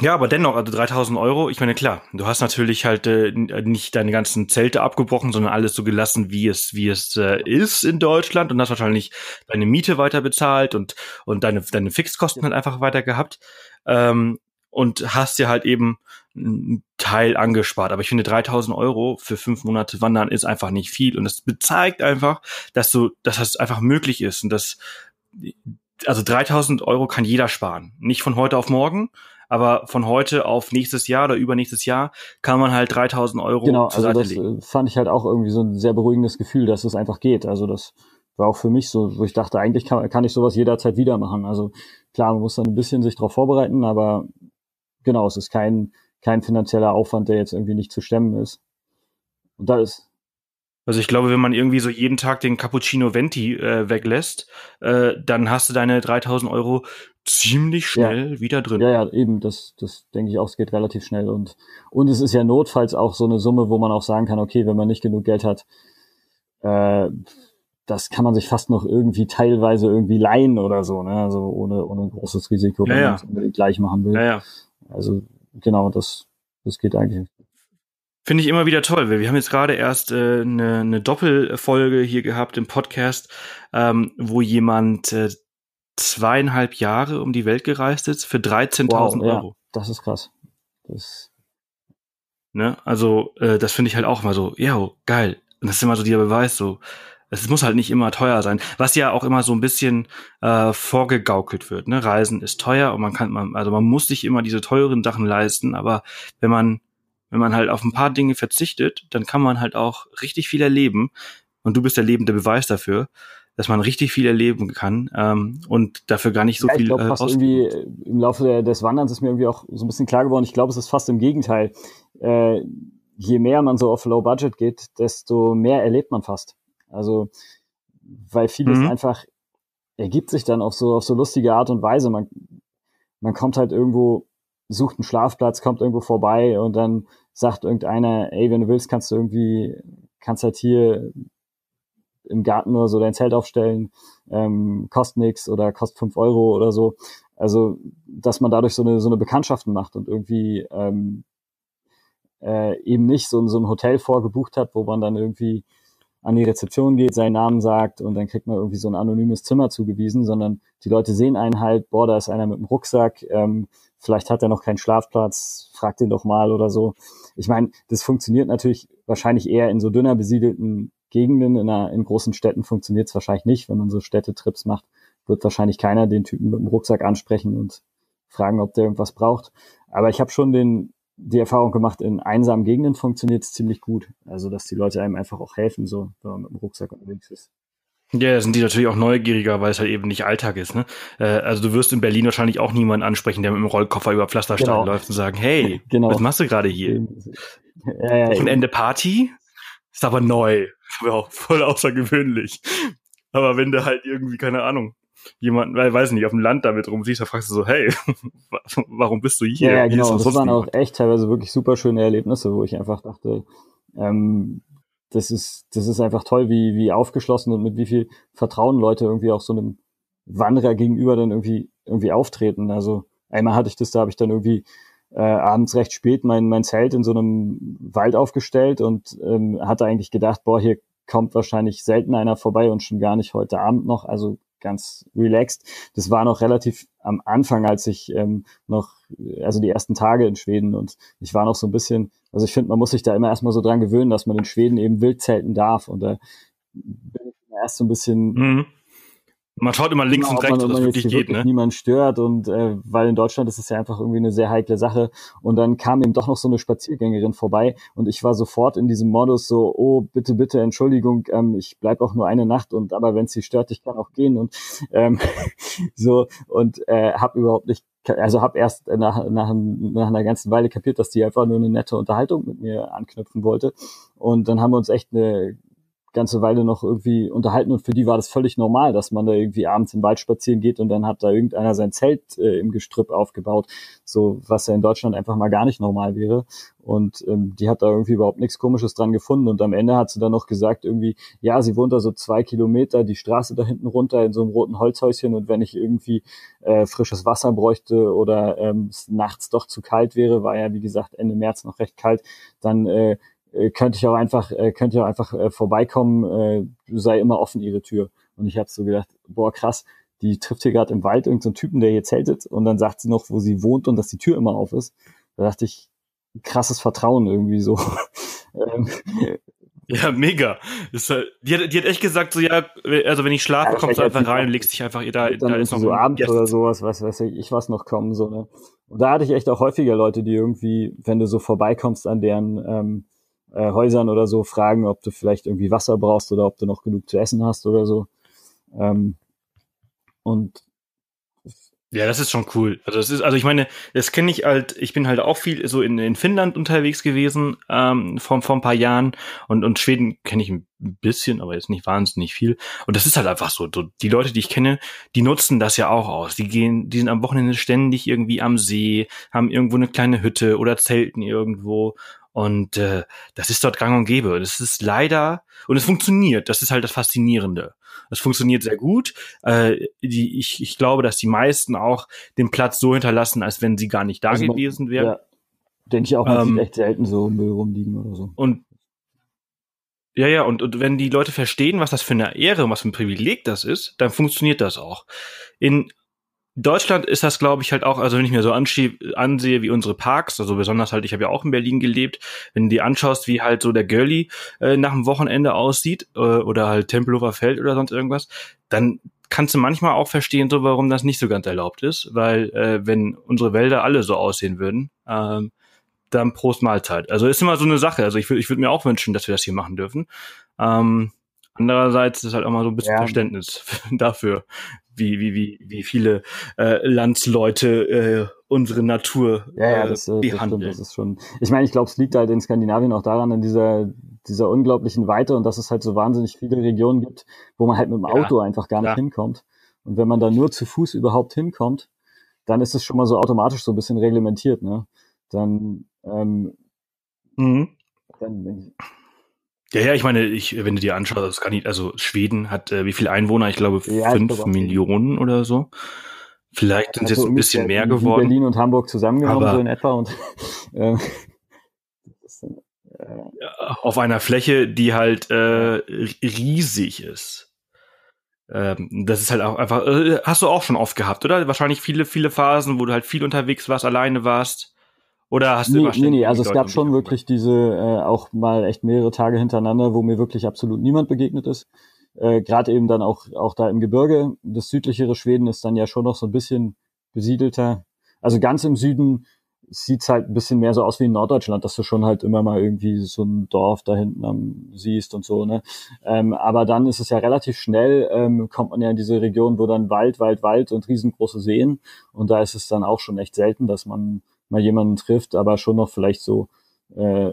Ja, aber dennoch, also 3000 Euro, ich meine, klar, du hast natürlich halt äh, n- nicht deine ganzen Zelte abgebrochen, sondern alles so gelassen, wie es, wie es äh, ist in Deutschland und hast wahrscheinlich deine Miete weiter bezahlt und, und deine, deine Fixkosten halt einfach weiter gehabt. Ähm, und hast dir halt eben einen Teil angespart. Aber ich finde 3000 Euro für fünf Monate Wandern ist einfach nicht viel. Und das bezeigt einfach, dass du, dass das einfach möglich ist und dass, also 3000 Euro kann jeder sparen. Nicht von heute auf morgen, aber von heute auf nächstes Jahr oder übernächstes Jahr kann man halt 3000 Euro genau, zur also Seite das legen. äh, fand ich halt auch irgendwie so ein sehr beruhigendes Gefühl, dass es einfach geht. Also das war auch für mich so, wo ich dachte, eigentlich kann, kann ich sowas jederzeit wieder machen. Also klar, man muss dann ein bisschen sich darauf vorbereiten, aber genau, es ist kein, kein finanzieller Aufwand, der jetzt irgendwie nicht zu stemmen ist. Und da ist, Also ich glaube, wenn man irgendwie so jeden Tag den Cappuccino Venti äh, weglässt, äh, dann hast du deine 3000 Euro ziemlich schnell wieder drin. ja, ja, eben, das, das denke ich auch, es geht relativ schnell. Und, und es ist ja notfalls auch so eine Summe, wo man auch sagen kann, okay, wenn man nicht genug Geld hat, äh, das kann man sich fast noch irgendwie teilweise irgendwie leihen oder so, ne? Also ohne, ohne großes Risiko, wenn Ja, ja. man es unbedingt gleich machen will. ja. ja. Also genau, das, das geht eigentlich. Finde ich immer wieder toll. Wir wir haben jetzt gerade erst äh, eine, eine Doppelfolge hier gehabt im Podcast, ähm, wo jemand äh, zweieinhalb Jahre um die Welt gereist ist für 13.000 ja, Euro. das ist krass. Das, Ne? Also äh, das finde ich halt auch immer so, ja, geil. Und das ist immer so dieser Beweis, so es muss halt nicht immer teuer sein, was ja auch immer so ein bisschen äh, vorgegaukelt wird. Ne? Reisen ist teuer und man kann, man, also man muss sich immer diese teuren Sachen leisten, aber wenn man wenn man halt auf ein paar Dinge verzichtet, dann kann man halt auch richtig viel erleben. Und du bist der lebende Beweis dafür, dass man richtig viel erleben kann ähm, und dafür gar nicht so ja, ich viel glaube äh, fast ausgeben irgendwie äh, im Laufe des Wanderns ist mir irgendwie auch so ein bisschen klar geworden. Ich glaube, es ist fast im Gegenteil. Äh, je mehr man so auf Low Budget geht, desto mehr erlebt man fast. Also, weil vieles Mhm. einfach ergibt sich dann auf so, auf so lustige Art und Weise. Man, man kommt halt irgendwo, sucht einen Schlafplatz, kommt irgendwo vorbei und dann sagt irgendeiner, ey, wenn du willst, kannst du irgendwie, kannst halt hier im Garten oder so dein Zelt aufstellen, ähm, kostet nix oder kostet fünf Euro oder so. Also, dass man dadurch so eine, so eine Bekanntschaften macht und irgendwie ähm, äh, eben nicht so, so ein Hotel vorgebucht hat, wo man dann irgendwie an die Rezeption geht, seinen Namen sagt und dann kriegt man irgendwie so ein anonymes Zimmer zugewiesen, sondern die Leute sehen einen halt, boah, da ist einer mit dem Rucksack, ähm, vielleicht hat er noch keinen Schlafplatz, fragt ihn doch mal oder so. Ich meine, das funktioniert natürlich wahrscheinlich eher in so dünner besiedelten Gegenden, in, einer, in großen Städten funktioniert es wahrscheinlich nicht, wenn man so Städtetrips macht, wird wahrscheinlich keiner den Typen mit dem Rucksack ansprechen und fragen, ob der irgendwas braucht. Aber ich habe schon den, die Erfahrung gemacht, in einsamen Gegenden funktioniert es ziemlich gut. Also, dass die Leute einem einfach auch helfen, so, wenn man mit dem Rucksack unterwegs ist. Ja, sind die natürlich auch neugieriger, weil es halt eben nicht Alltag ist. Ne? Äh, also du wirst in Berlin wahrscheinlich auch niemanden ansprechen, der mit dem Rollkoffer über Pflasterstein Genau. läuft und sagen, hey, Genau. was machst du gerade hier? Ja, ja, Wochenende Party ist aber neu. Ja, voll außergewöhnlich. Aber wenn du halt irgendwie, keine Ahnung, jemanden, weil weiß nicht, auf dem Land damit rumsiehst, da fragst du so, hey, warum bist du hier? Ja, ja genau, das waren auch echt teilweise wirklich super schöne Erlebnisse, wo ich einfach dachte, ähm, das ist, das ist einfach toll, wie, wie aufgeschlossen und mit wie viel Vertrauen Leute irgendwie auch so einem Wanderer gegenüber dann irgendwie, irgendwie auftreten. Also einmal hatte ich das, da habe ich dann irgendwie äh, abends recht spät mein, mein Zelt in so einem Wald aufgestellt und ähm, hatte eigentlich gedacht, boah, hier kommt wahrscheinlich selten einer vorbei und schon gar nicht heute Abend noch. Also ganz relaxed. Das war noch relativ am Anfang, als ich ähm, noch, also die ersten Tage in Schweden und ich war noch so ein bisschen, also ich finde, man muss sich da immer erstmal so dran gewöhnen, dass man in Schweden eben wild zelten darf und da bin ich erst so ein bisschen mhm. Man schaut immer links genau, und rechts, ob das wirklich geht, wirklich ne? niemand stört und äh, weil in Deutschland ist es ja einfach irgendwie eine sehr heikle Sache und dann kam eben doch noch so eine Spaziergängerin vorbei und ich war sofort in diesem Modus so, oh bitte bitte Entschuldigung, ähm, ich bleib auch nur eine Nacht und aber wenn sie stört, ich kann auch gehen und ähm, so und äh, habe überhaupt nicht also habe erst nach, nach, nach einer ganzen Weile kapiert, dass die einfach nur eine nette Unterhaltung mit mir anknüpfen wollte. Und dann haben wir uns echt eine ganze Weile noch irgendwie unterhalten und für die war das völlig normal, dass man da irgendwie abends im Wald spazieren geht und dann hat da irgendeiner sein Zelt äh, im Gestrüpp aufgebaut, so was ja in Deutschland einfach mal gar nicht normal wäre. Und ähm, die hat da irgendwie überhaupt nichts Komisches dran gefunden. Und am Ende hat sie dann noch gesagt irgendwie, ja, sie wohnt da so zwei Kilometer die Straße da hinten runter in so einem roten Holzhäuschen. Und wenn ich irgendwie äh, frisches Wasser bräuchte oder ähm, es nachts doch zu kalt wäre, war ja wie gesagt Ende März noch recht kalt, dann äh, könnte ich auch einfach, äh, könnte ich auch einfach äh, vorbeikommen, äh, sei immer offen ihre Tür. Und ich habe so gedacht, boah, krass, die trifft hier gerade im Wald irgendeinen so Typen, der hier zeltet und dann sagt sie noch, wo sie wohnt und dass die Tür immer auf ist. Da dachte ich, krasses Vertrauen irgendwie so. Ähm, ja, mega. Ist halt, die, hat, die hat echt gesagt, so ja, also wenn ich schlafe, ja, kommst du einfach rein und legst dich einfach da. Dann da ist noch so Abend oder sowas, was weiß ich, ich was noch kommen so ne. Und da hatte ich echt auch häufiger Leute, die irgendwie, wenn du so vorbeikommst an deren ähm, äh, Häusern oder so fragen, ob du vielleicht irgendwie Wasser brauchst oder ob du noch genug zu essen hast oder so. Ähm, und ja, das ist schon cool. Also das ist, also ich meine, das kenne ich halt, ich bin halt auch viel so in, in Finnland unterwegs gewesen, ähm, vor, vor ein paar Jahren und, und Schweden kenne ich ein bisschen, aber jetzt nicht wahnsinnig viel. Und das ist halt einfach so, so, die Leute, die ich kenne, die nutzen das ja auch aus. Die gehen, die sind am Wochenende ständig irgendwie am See, haben irgendwo eine kleine Hütte oder zelten irgendwo und äh, das ist dort gang und gäbe. Das ist leider, und es funktioniert, das ist halt das Faszinierende. Es funktioniert sehr gut. Äh, die, ich, ich glaube, dass die meisten auch den Platz so hinterlassen, als wenn sie gar nicht da also gewesen wären. Ja, denke ich auch, man ähm, sieht echt selten so Müll rumliegen oder so. Und ja, ja, und, und wenn die Leute verstehen, was das für eine Ehre, was für ein Privileg das ist, dann funktioniert das auch. In Deutschland ist das, glaube ich, halt auch, also wenn ich mir so ansehe, wie unsere Parks, also besonders halt, ich habe ja auch in Berlin gelebt, wenn du dir anschaust, wie halt so der Girlie äh, nach dem Wochenende aussieht, äh, oder halt Tempelhofer Feld oder sonst irgendwas, dann kannst du manchmal auch verstehen, so warum das nicht so ganz erlaubt ist, weil äh, wenn unsere Wälder alle so aussehen würden, ähm, dann Prost Mahlzeit. Also ist immer so eine Sache. Also ich würde ich würd mir auch wünschen, dass wir das hier machen dürfen. Ähm, andererseits ist halt auch mal so ein bisschen ja. Verständnis dafür, wie, wie, wie, wie viele äh, Landsleute äh, unsere Natur ja, ja, das, äh, behandeln. Das, das ist schon. Ich meine, ich glaube, es liegt halt in Skandinavien auch daran, in dieser, dieser unglaublichen Weite und dass es halt so wahnsinnig viele Regionen gibt, wo man halt mit dem Auto ja, einfach gar nicht ja. hinkommt. Und wenn man da nur zu Fuß überhaupt hinkommt, dann ist es schon mal so automatisch so ein bisschen reglementiert, ne? Dann, ähm, mhm. dann ja, ja, ich meine, ich, wenn du dir anschaust, das kann ich, also Schweden hat äh, wie viele Einwohner? Ich glaube ja, fünf ich Millionen oder so. Vielleicht sind es jetzt ein bisschen mehr geworden. Berlin und Hamburg zusammengenommen, so in etwa. Und, äh, ja, auf einer Fläche, die halt äh, riesig ist. Ähm, das ist halt auch einfach, äh, hast du auch schon oft gehabt, oder? Wahrscheinlich viele, viele Phasen, wo du halt viel unterwegs warst, alleine warst. Oder hast du nee, nee, nee, also es gab schon wirklich diese äh, auch mal echt mehrere Tage hintereinander, wo mir wirklich absolut niemand begegnet ist. Äh, Gerade eben dann auch auch da im Gebirge. Das südlichere Schweden ist dann ja schon noch so ein bisschen besiedelter. Also ganz im Süden sieht's halt ein bisschen mehr so aus wie in Norddeutschland, dass du schon halt immer mal irgendwie so ein Dorf da hinten am siehst und so, ne? Ähm, aber dann ist es ja relativ schnell, ähm, kommt man ja in diese Region, wo dann Wald, Wald, Wald und riesengroße Seen. Und da ist es dann auch schon echt selten, dass man mal jemanden trifft, aber schon noch vielleicht so äh,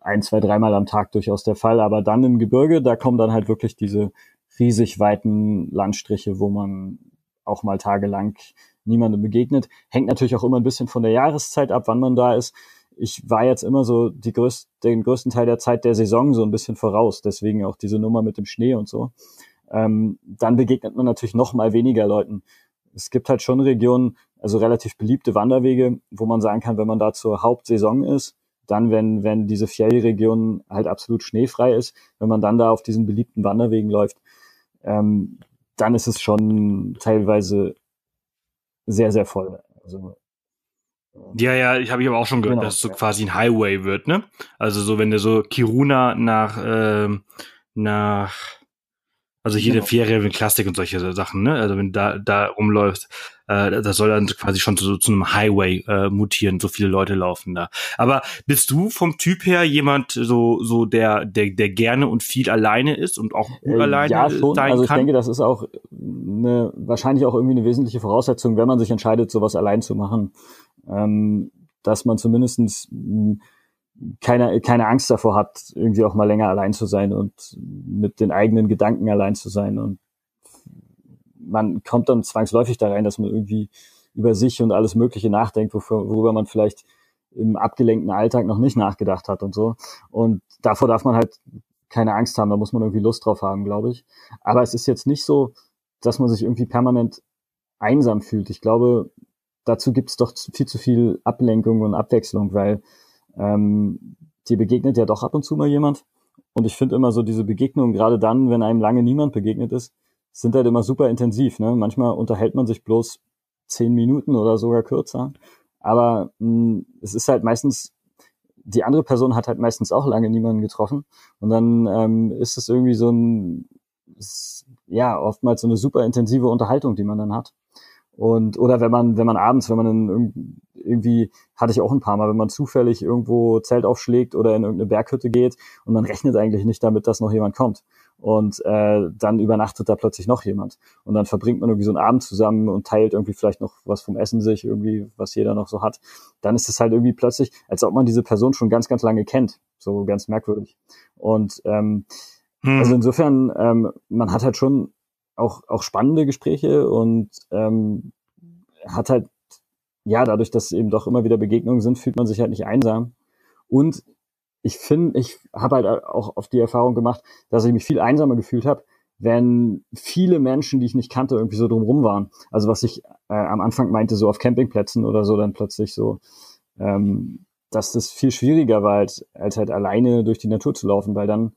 ein, zwei, dreimal am Tag durchaus der Fall. Aber dann im Gebirge, da kommen dann halt wirklich diese riesig weiten Landstriche, wo man auch mal tagelang niemandem begegnet. Hängt natürlich auch immer ein bisschen von der Jahreszeit ab, wann man da ist. Ich war jetzt immer so die größte, den größten Teil der Zeit der Saison so ein bisschen voraus, deswegen auch diese Nummer mit dem Schnee und so. Ähm, dann begegnet man natürlich noch mal weniger Leuten. Es gibt halt schon Regionen, also relativ beliebte Wanderwege, wo man sagen kann, wenn man da zur Hauptsaison ist, dann, wenn, wenn diese Fjellregion halt absolut schneefrei ist, wenn man dann da auf diesen beliebten Wanderwegen läuft, ähm, dann ist es schon teilweise sehr, sehr voll. Also, ja, ja, ich habe ich aber auch schon gehört, genau, dass es so ja. quasi ein Highway wird, ne? Also so, wenn du so Kiruna nach, ähm, nach also hier genau. der Vierreven Klassik und solche Sachen, ne? Also wenn da da rumläuft, äh, das soll dann quasi schon zu, zu einem Highway äh, mutieren, so viele Leute laufen da. Aber bist du vom Typ her jemand so so der der der gerne und viel alleine ist und auch äh, alleine ja, schon. sein also ich kann? denke, das ist auch eine, wahrscheinlich auch irgendwie eine wesentliche Voraussetzung, wenn man sich entscheidet, sowas allein zu machen, ähm, dass man zumindestens keine, keine Angst davor hat, irgendwie auch mal länger allein zu sein und mit den eigenen Gedanken allein zu sein. Und man kommt dann zwangsläufig da rein, dass man irgendwie über sich und alles Mögliche nachdenkt, worüber man vielleicht im abgelenkten Alltag noch nicht nachgedacht hat und so. Und davor darf man halt keine Angst haben, da muss man irgendwie Lust drauf haben, glaube ich. Aber es ist jetzt nicht so, dass man sich irgendwie permanent einsam fühlt. Ich glaube, dazu gibt es doch viel zu viel Ablenkung und Abwechslung, weil ähm, dir begegnet ja doch ab und zu mal jemand. Und ich finde immer so diese Begegnungen, gerade dann, wenn einem lange niemand begegnet ist, sind halt immer super intensiv. Ne? Manchmal unterhält man sich bloß zehn Minuten oder sogar kürzer. Aber mh, hm, es ist halt meistens, die andere Person hat halt meistens auch lange niemanden getroffen. Und dann ähm, ist es irgendwie so ein, ja, oftmals so eine super intensive Unterhaltung, die man dann hat. Und, oder wenn man, wenn man abends, wenn man dann irgendwie, hatte ich auch ein paar Mal, wenn man zufällig irgendwo Zelt aufschlägt oder in irgendeine Berghütte geht und man rechnet eigentlich nicht damit, dass noch jemand kommt. Und äh, dann übernachtet da plötzlich noch jemand. Und dann verbringt man irgendwie so einen Abend zusammen und teilt irgendwie vielleicht noch was vom Essen sich, irgendwie, was jeder noch so hat. Dann ist es halt irgendwie plötzlich, als ob man diese Person schon ganz, ganz lange kennt. So ganz merkwürdig. Und ähm, hm. also insofern, ähm, man hat halt schon auch, auch spannende Gespräche und ähm, hat halt, ja, dadurch, dass eben doch immer wieder Begegnungen sind, fühlt man sich halt nicht einsam. Und ich finde, ich habe halt auch auf die Erfahrung gemacht, dass ich mich viel einsamer gefühlt habe, wenn viele Menschen, die ich nicht kannte, irgendwie so drumrum waren. Also was ich äh, am Anfang meinte, so auf Campingplätzen oder so, dann plötzlich so, ähm, dass das viel schwieriger war, als, als halt alleine durch die Natur zu laufen, weil dann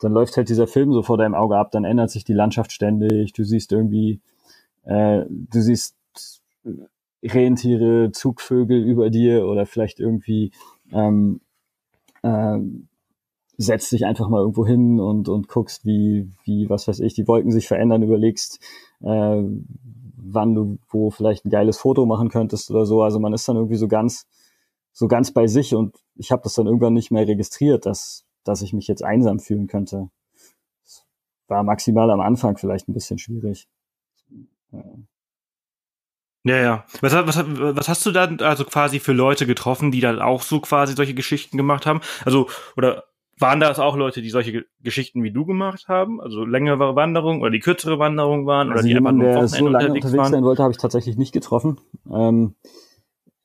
dann läuft halt dieser Film so vor deinem Auge ab, dann ändert sich die Landschaft ständig, du siehst irgendwie, äh, du siehst Rentiere, Zugvögel über dir oder vielleicht irgendwie ähm, äh, setzt dich einfach mal irgendwo hin und, und guckst, wie, wie, was weiß ich, die Wolken sich verändern, überlegst, äh, wann du wo vielleicht ein geiles Foto machen könntest oder so. Also man ist dann irgendwie so ganz, so ganz bei sich und ich habe das dann irgendwann nicht mehr registriert, dass dass ich mich jetzt einsam fühlen könnte. Das war maximal am Anfang vielleicht ein bisschen schwierig. Ja. Ja, ja. Was, was, was hast du da also quasi für Leute getroffen, die dann auch so quasi solche Geschichten gemacht haben? Also, oder waren das auch Leute, die solche Geschichten wie du gemacht haben? Also längere Wanderungen oder die kürzere Wanderung waren? Also oder die jemand, einfach nur der so lange unterwegs, unterwegs sein wollte, habe ich tatsächlich nicht getroffen. Ähm,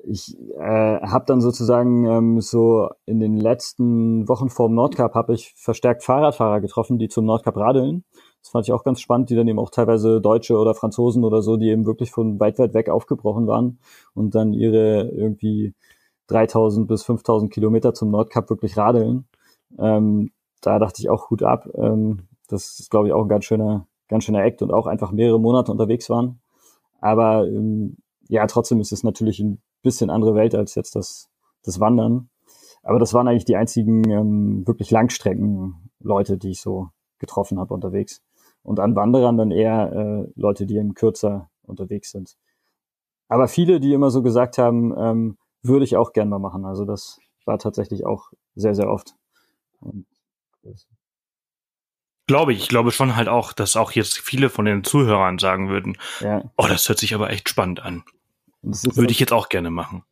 ich äh, habe dann sozusagen ähm, so in den letzten Wochen vor dem Nordcup habe ich verstärkt Fahrradfahrer getroffen, die zum Nordcup radeln. Das fand ich auch ganz spannend, die dann eben auch teilweise Deutsche oder Franzosen oder so, die eben wirklich von weit, weit weg aufgebrochen waren und dann ihre irgendwie 3000 bis 5000 Kilometer zum Nordcup wirklich radeln. Ähm, da dachte ich auch Hut ab. Ähm, das ist, glaube ich, auch ein ganz schöner, ganz schöner Act und auch einfach mehrere Monate unterwegs waren. Aber ähm, ja, trotzdem ist es natürlich ein bisschen andere Welt als jetzt das, das Wandern. Aber das waren eigentlich die einzigen ähm, wirklich Langstrecken-Leute, die ich so getroffen habe unterwegs. Und an Wanderern dann eher äh, Leute, die eben kürzer unterwegs sind. Aber viele, die immer so gesagt haben, ähm, würde ich auch gern mal machen. Also das war tatsächlich auch sehr, sehr oft. Glaube ich. Ich glaube schon halt auch, dass auch jetzt viele von den Zuhörern sagen würden, ja. oh, das hört sich aber echt spannend an. Würde ich jetzt auch gerne machen.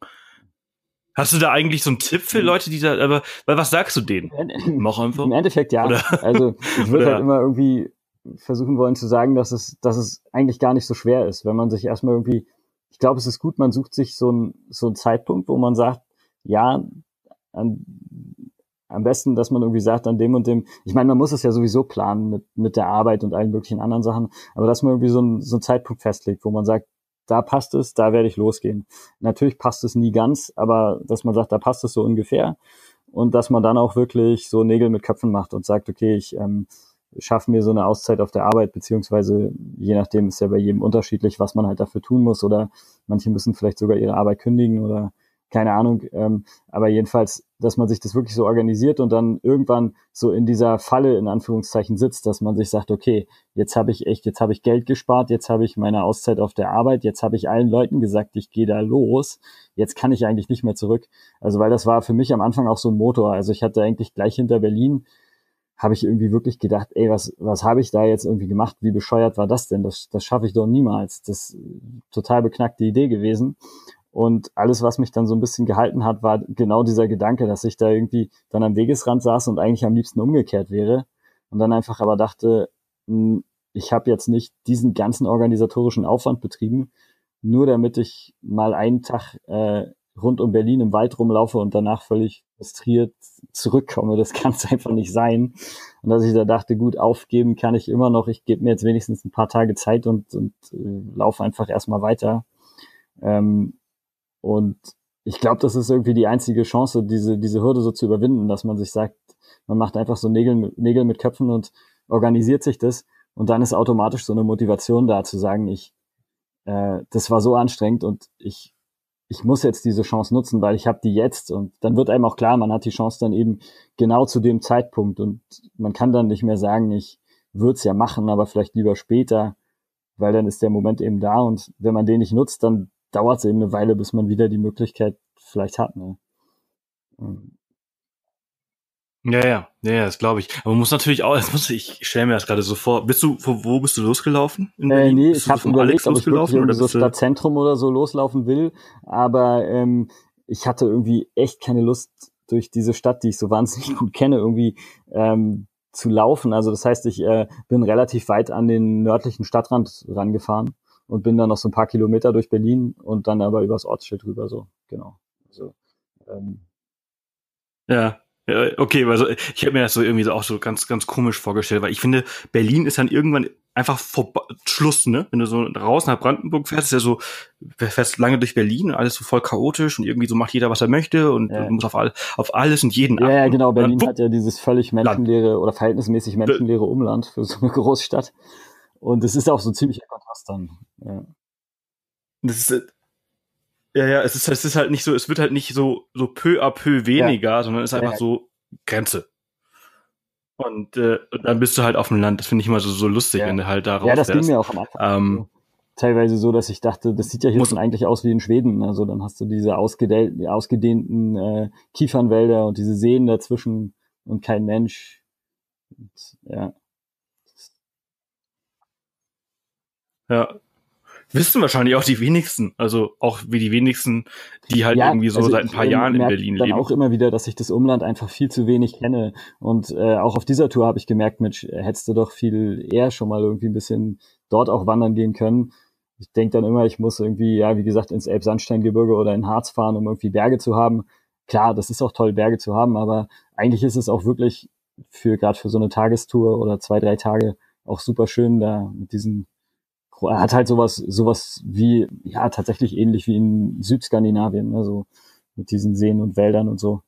Hast du da eigentlich so einen Tipp für Leute, die da, aber, weil was sagst du denen? Mach einfach. Im Endeffekt ja. Oder? Also ich würde halt immer irgendwie versuchen wollen zu sagen, dass es, dass es eigentlich gar nicht so schwer ist, wenn man sich erstmal irgendwie, ich glaube, es ist gut, man sucht sich so einen so einen Zeitpunkt, wo man sagt, ja, an, am besten, dass man irgendwie sagt, an dem und dem, ich meine, man muss es ja sowieso planen mit, mit der Arbeit und allen möglichen anderen Sachen, aber dass man irgendwie so einen, so einen Zeitpunkt festlegt, wo man sagt, da passt es, da werde ich losgehen. Natürlich passt es nie ganz, aber dass man sagt, da passt es so ungefähr und dass man dann auch wirklich so Nägel mit Köpfen macht und sagt, okay, ich ähm, schaffe mir so eine Auszeit auf der Arbeit, beziehungsweise je nachdem ist ja bei jedem unterschiedlich, was man halt dafür tun muss oder manche müssen vielleicht sogar ihre Arbeit kündigen oder keine Ahnung. Ähm, aber jedenfalls, dass man sich das wirklich so organisiert und dann irgendwann so in dieser Falle in Anführungszeichen sitzt, dass man sich sagt, okay, jetzt habe ich echt, jetzt habe ich Geld gespart, jetzt habe ich meine Auszeit auf der Arbeit, jetzt habe ich allen Leuten gesagt, ich gehe da los, jetzt kann ich eigentlich nicht mehr zurück. Also weil das war für mich am Anfang auch so ein Motor. Also ich hatte eigentlich gleich hinter Berlin habe ich irgendwie wirklich gedacht, ey, was, was habe ich da jetzt irgendwie gemacht? Wie bescheuert war das denn? Das, das schaffe ich doch niemals. Das total beknackte Idee gewesen. Und alles, was mich dann so ein bisschen gehalten hat, war genau dieser Gedanke, dass ich da irgendwie dann am Wegesrand saß und eigentlich am liebsten umgekehrt wäre. Und dann einfach aber dachte, hm, ich habe jetzt nicht diesen ganzen organisatorischen Aufwand betrieben, nur damit ich mal einen Tag äh, rund um Berlin im Wald rumlaufe und danach völlig frustriert zurückkomme. Das kann es einfach nicht sein. Und dass ich da dachte, gut, aufgeben kann ich immer noch. Ich gebe mir jetzt wenigstens ein paar Tage Zeit und, und äh, laufe einfach erstmal weiter. Ähm, und ich glaube, das ist irgendwie die einzige Chance, diese, diese Hürde so zu überwinden, dass man sich sagt, man macht einfach so Nägel, Nägel mit Köpfen und organisiert sich das. Und dann ist automatisch so eine Motivation da zu sagen, ich, äh, das war so anstrengend und ich, ich muss jetzt diese Chance nutzen, weil ich habe die jetzt. Und dann wird einem auch klar, man hat die Chance dann eben genau zu dem Zeitpunkt. Und man kann dann nicht mehr sagen, ich würde es ja machen, aber vielleicht lieber später, weil dann ist der Moment eben da. Und wenn man den nicht nutzt, dann dauert es eben eine Weile, bis man wieder die Möglichkeit vielleicht hat. Ne? Ja, ja, ja, ja das glaube ich. Aber man muss natürlich auch, das muss ich, ich stelle mir das gerade so vor. Bist du, wo, wo bist du losgelaufen? In äh, nee, ich habe überlegt, ob ich wirklich oder so Stadtzentrum oder so loslaufen will, aber ähm, ich hatte irgendwie echt keine Lust durch diese Stadt, die ich so wahnsinnig gut kenne, irgendwie ähm, zu laufen. Also das heißt, ich äh, bin relativ weit an den nördlichen Stadtrand rangefahren und bin dann noch so ein paar Kilometer durch Berlin und dann aber übers Ortsschild rüber so, genau. Also, ähm, ja, okay, also ich habe mir das so irgendwie so auch so ganz, ganz komisch vorgestellt, weil ich finde, Berlin ist dann irgendwann einfach vor Schluss, ne? Wenn du so raus nach Brandenburg fährst, ist ja so, fährst lange durch Berlin, alles so voll chaotisch und irgendwie so macht jeder, was er möchte und ja. muss auf, all, auf alles und jeden Ja, ja genau, Berlin dann, hat ja dieses völlig menschenleere Land. oder verhältnismäßig menschenleere Umland für so eine Großstadt. Und es ist auch so ziemlich Kontrast dann. Ja. Das ist, ja, ja, es ist, es ist halt nicht so, es wird halt nicht so, so peu à peu weniger, ja. sondern es ist einfach ja. so Grenze. Und, äh, und dann bist du halt auf dem Land. Das finde ich immer so, so lustig, ja. wenn du halt da raus Ja, das ging mir auch am Anfang. Ähm, Teilweise so, dass ich dachte, das sieht ja hier schon eigentlich aus wie in Schweden. Also dann hast du diese ausgedehnten, ausgedehnten äh, Kiefernwälder und diese Seen dazwischen und kein Mensch. Und, ja. Ja. Wissen wahrscheinlich auch die wenigsten, also auch wie die wenigsten, die halt ja, irgendwie so also seit ein paar Jahren in Berlin dann leben. auch immer wieder, dass ich das Umland einfach viel zu wenig kenne. Und äh, auch auf dieser Tour habe ich gemerkt, Mensch, hättest du doch viel eher schon mal irgendwie ein bisschen dort auch wandern gehen können. Ich denke dann immer, ich muss irgendwie, ja, wie gesagt, ins Elbsandsteingebirge oder in Harz fahren, um irgendwie Berge zu haben. Klar, das ist auch toll, Berge zu haben, aber eigentlich ist es auch wirklich für gerade für so eine Tagestour oder zwei, drei Tage auch super schön, da mit diesen er hat halt sowas, sowas wie, ja, tatsächlich ähnlich wie in Südskandinavien, also mit diesen Seen und Wäldern und so.